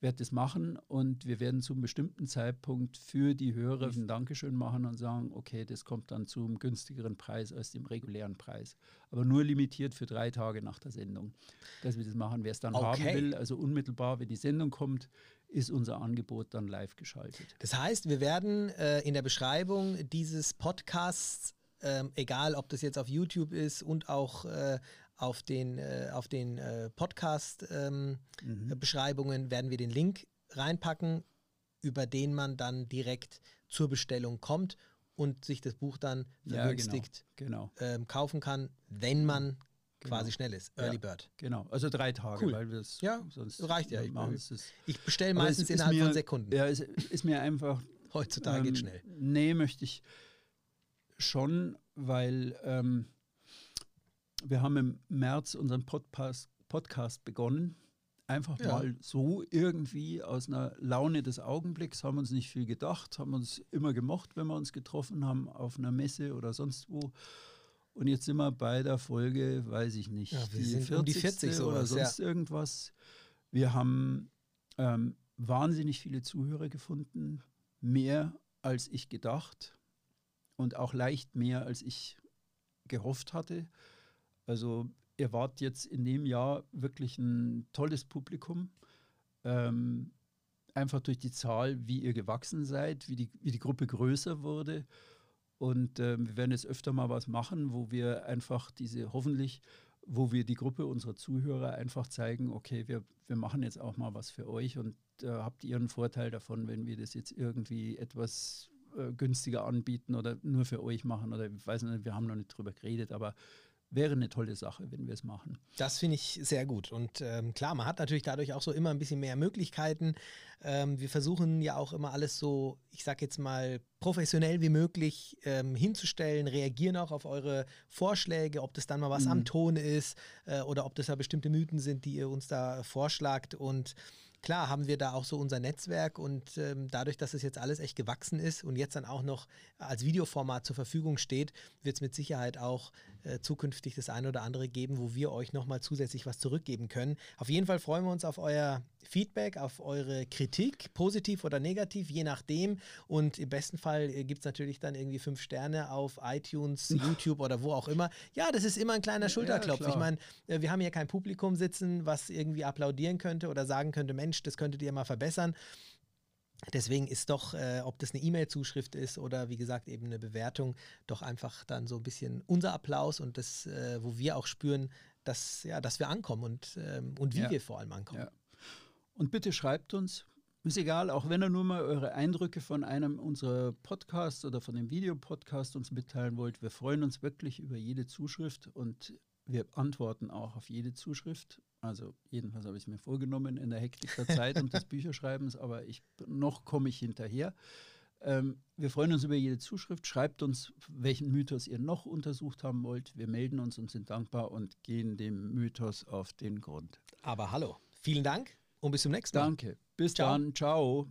werde das machen und wir werden zu einem bestimmten Zeitpunkt für die Hörer ein Dankeschön machen und sagen, okay, das kommt dann zu einem günstigeren Preis als dem regulären Preis. Aber nur limitiert für drei Tage nach der Sendung, dass wir das machen. Wer es dann okay. haben will, also unmittelbar, wenn die Sendung kommt, ist unser Angebot dann live geschaltet. Das heißt, wir werden äh, in der Beschreibung dieses Podcasts ähm, egal ob das jetzt auf YouTube ist und auch äh, auf den, äh, auf den äh, Podcast-Beschreibungen ähm, mhm. werden wir den Link reinpacken, über den man dann direkt zur Bestellung kommt und sich das Buch dann vergünstigt ja, genau, genau. ähm, kaufen kann, wenn man genau. quasi schnell ist. Early ja, Bird. Genau, also drei Tage, cool. weil wir es ja, sonst reicht ja. Ich, ich bestelle meistens innerhalb mir, von Sekunden. Ja, es ist mir einfach. (laughs) Heutzutage ähm, geht schnell. Nee, möchte ich schon, weil ähm, wir haben im März unseren Podcast, Podcast begonnen. Einfach ja. mal so irgendwie aus einer Laune des Augenblicks, haben uns nicht viel gedacht, haben uns immer gemocht, wenn wir uns getroffen haben auf einer Messe oder sonst wo. Und jetzt sind wir bei der Folge, weiß ich nicht, ja, die, 40. Um die 40 oder sonst ja. irgendwas. Wir haben ähm, wahnsinnig viele Zuhörer gefunden, mehr als ich gedacht und auch leicht mehr als ich gehofft hatte. Also ihr wart jetzt in dem Jahr wirklich ein tolles Publikum. Ähm, einfach durch die Zahl, wie ihr gewachsen seid, wie die, wie die Gruppe größer wurde. Und äh, wir werden jetzt öfter mal was machen, wo wir einfach diese, hoffentlich, wo wir die Gruppe unserer Zuhörer einfach zeigen, okay, wir, wir machen jetzt auch mal was für euch und äh, habt ihr einen Vorteil davon, wenn wir das jetzt irgendwie etwas äh, günstiger anbieten oder nur für euch machen oder ich weiß nicht, wir haben noch nicht drüber geredet, aber wäre eine tolle Sache, wenn wir es machen. Das finde ich sehr gut. Und ähm, klar, man hat natürlich dadurch auch so immer ein bisschen mehr Möglichkeiten. Ähm, wir versuchen ja auch immer alles so, ich sage jetzt mal, professionell wie möglich ähm, hinzustellen, reagieren auch auf eure Vorschläge, ob das dann mal was mhm. am Ton ist äh, oder ob das ja bestimmte Mythen sind, die ihr uns da vorschlagt. Und klar haben wir da auch so unser Netzwerk und ähm, dadurch, dass es jetzt alles echt gewachsen ist und jetzt dann auch noch als Videoformat zur Verfügung steht, wird es mit Sicherheit auch äh, zukünftig das eine oder andere geben, wo wir euch nochmal zusätzlich was zurückgeben können. Auf jeden Fall freuen wir uns auf euer Feedback, auf eure Kritik, positiv oder negativ, je nachdem. Und im besten Fall äh, gibt es natürlich dann irgendwie fünf Sterne auf iTunes, (laughs) YouTube oder wo auch immer. Ja, das ist immer ein kleiner Schulterklopf. Ja, ich meine, äh, wir haben hier kein Publikum sitzen, was irgendwie applaudieren könnte oder sagen könnte, Mensch, das könntet ihr mal verbessern. Deswegen ist doch, äh, ob das eine E-Mail-Zuschrift ist oder wie gesagt eben eine Bewertung, doch einfach dann so ein bisschen unser Applaus und das, äh, wo wir auch spüren, dass, ja, dass wir ankommen und, ähm, und wie ja. wir vor allem ankommen. Ja. Und bitte schreibt uns, ist egal, auch wenn ihr nur mal eure Eindrücke von einem unserer Podcasts oder von dem Videopodcast uns mitteilen wollt. Wir freuen uns wirklich über jede Zuschrift und wir antworten auch auf jede Zuschrift. Also jedenfalls habe ich es mir vorgenommen in der Hektik der Zeit und des (laughs) Bücherschreibens, aber ich, noch komme ich hinterher. Ähm, wir freuen uns über jede Zuschrift. Schreibt uns, welchen Mythos ihr noch untersucht haben wollt. Wir melden uns und sind dankbar und gehen dem Mythos auf den Grund. Aber hallo, vielen Dank und bis zum nächsten Mal. Danke. Bis Ciao. dann. Ciao.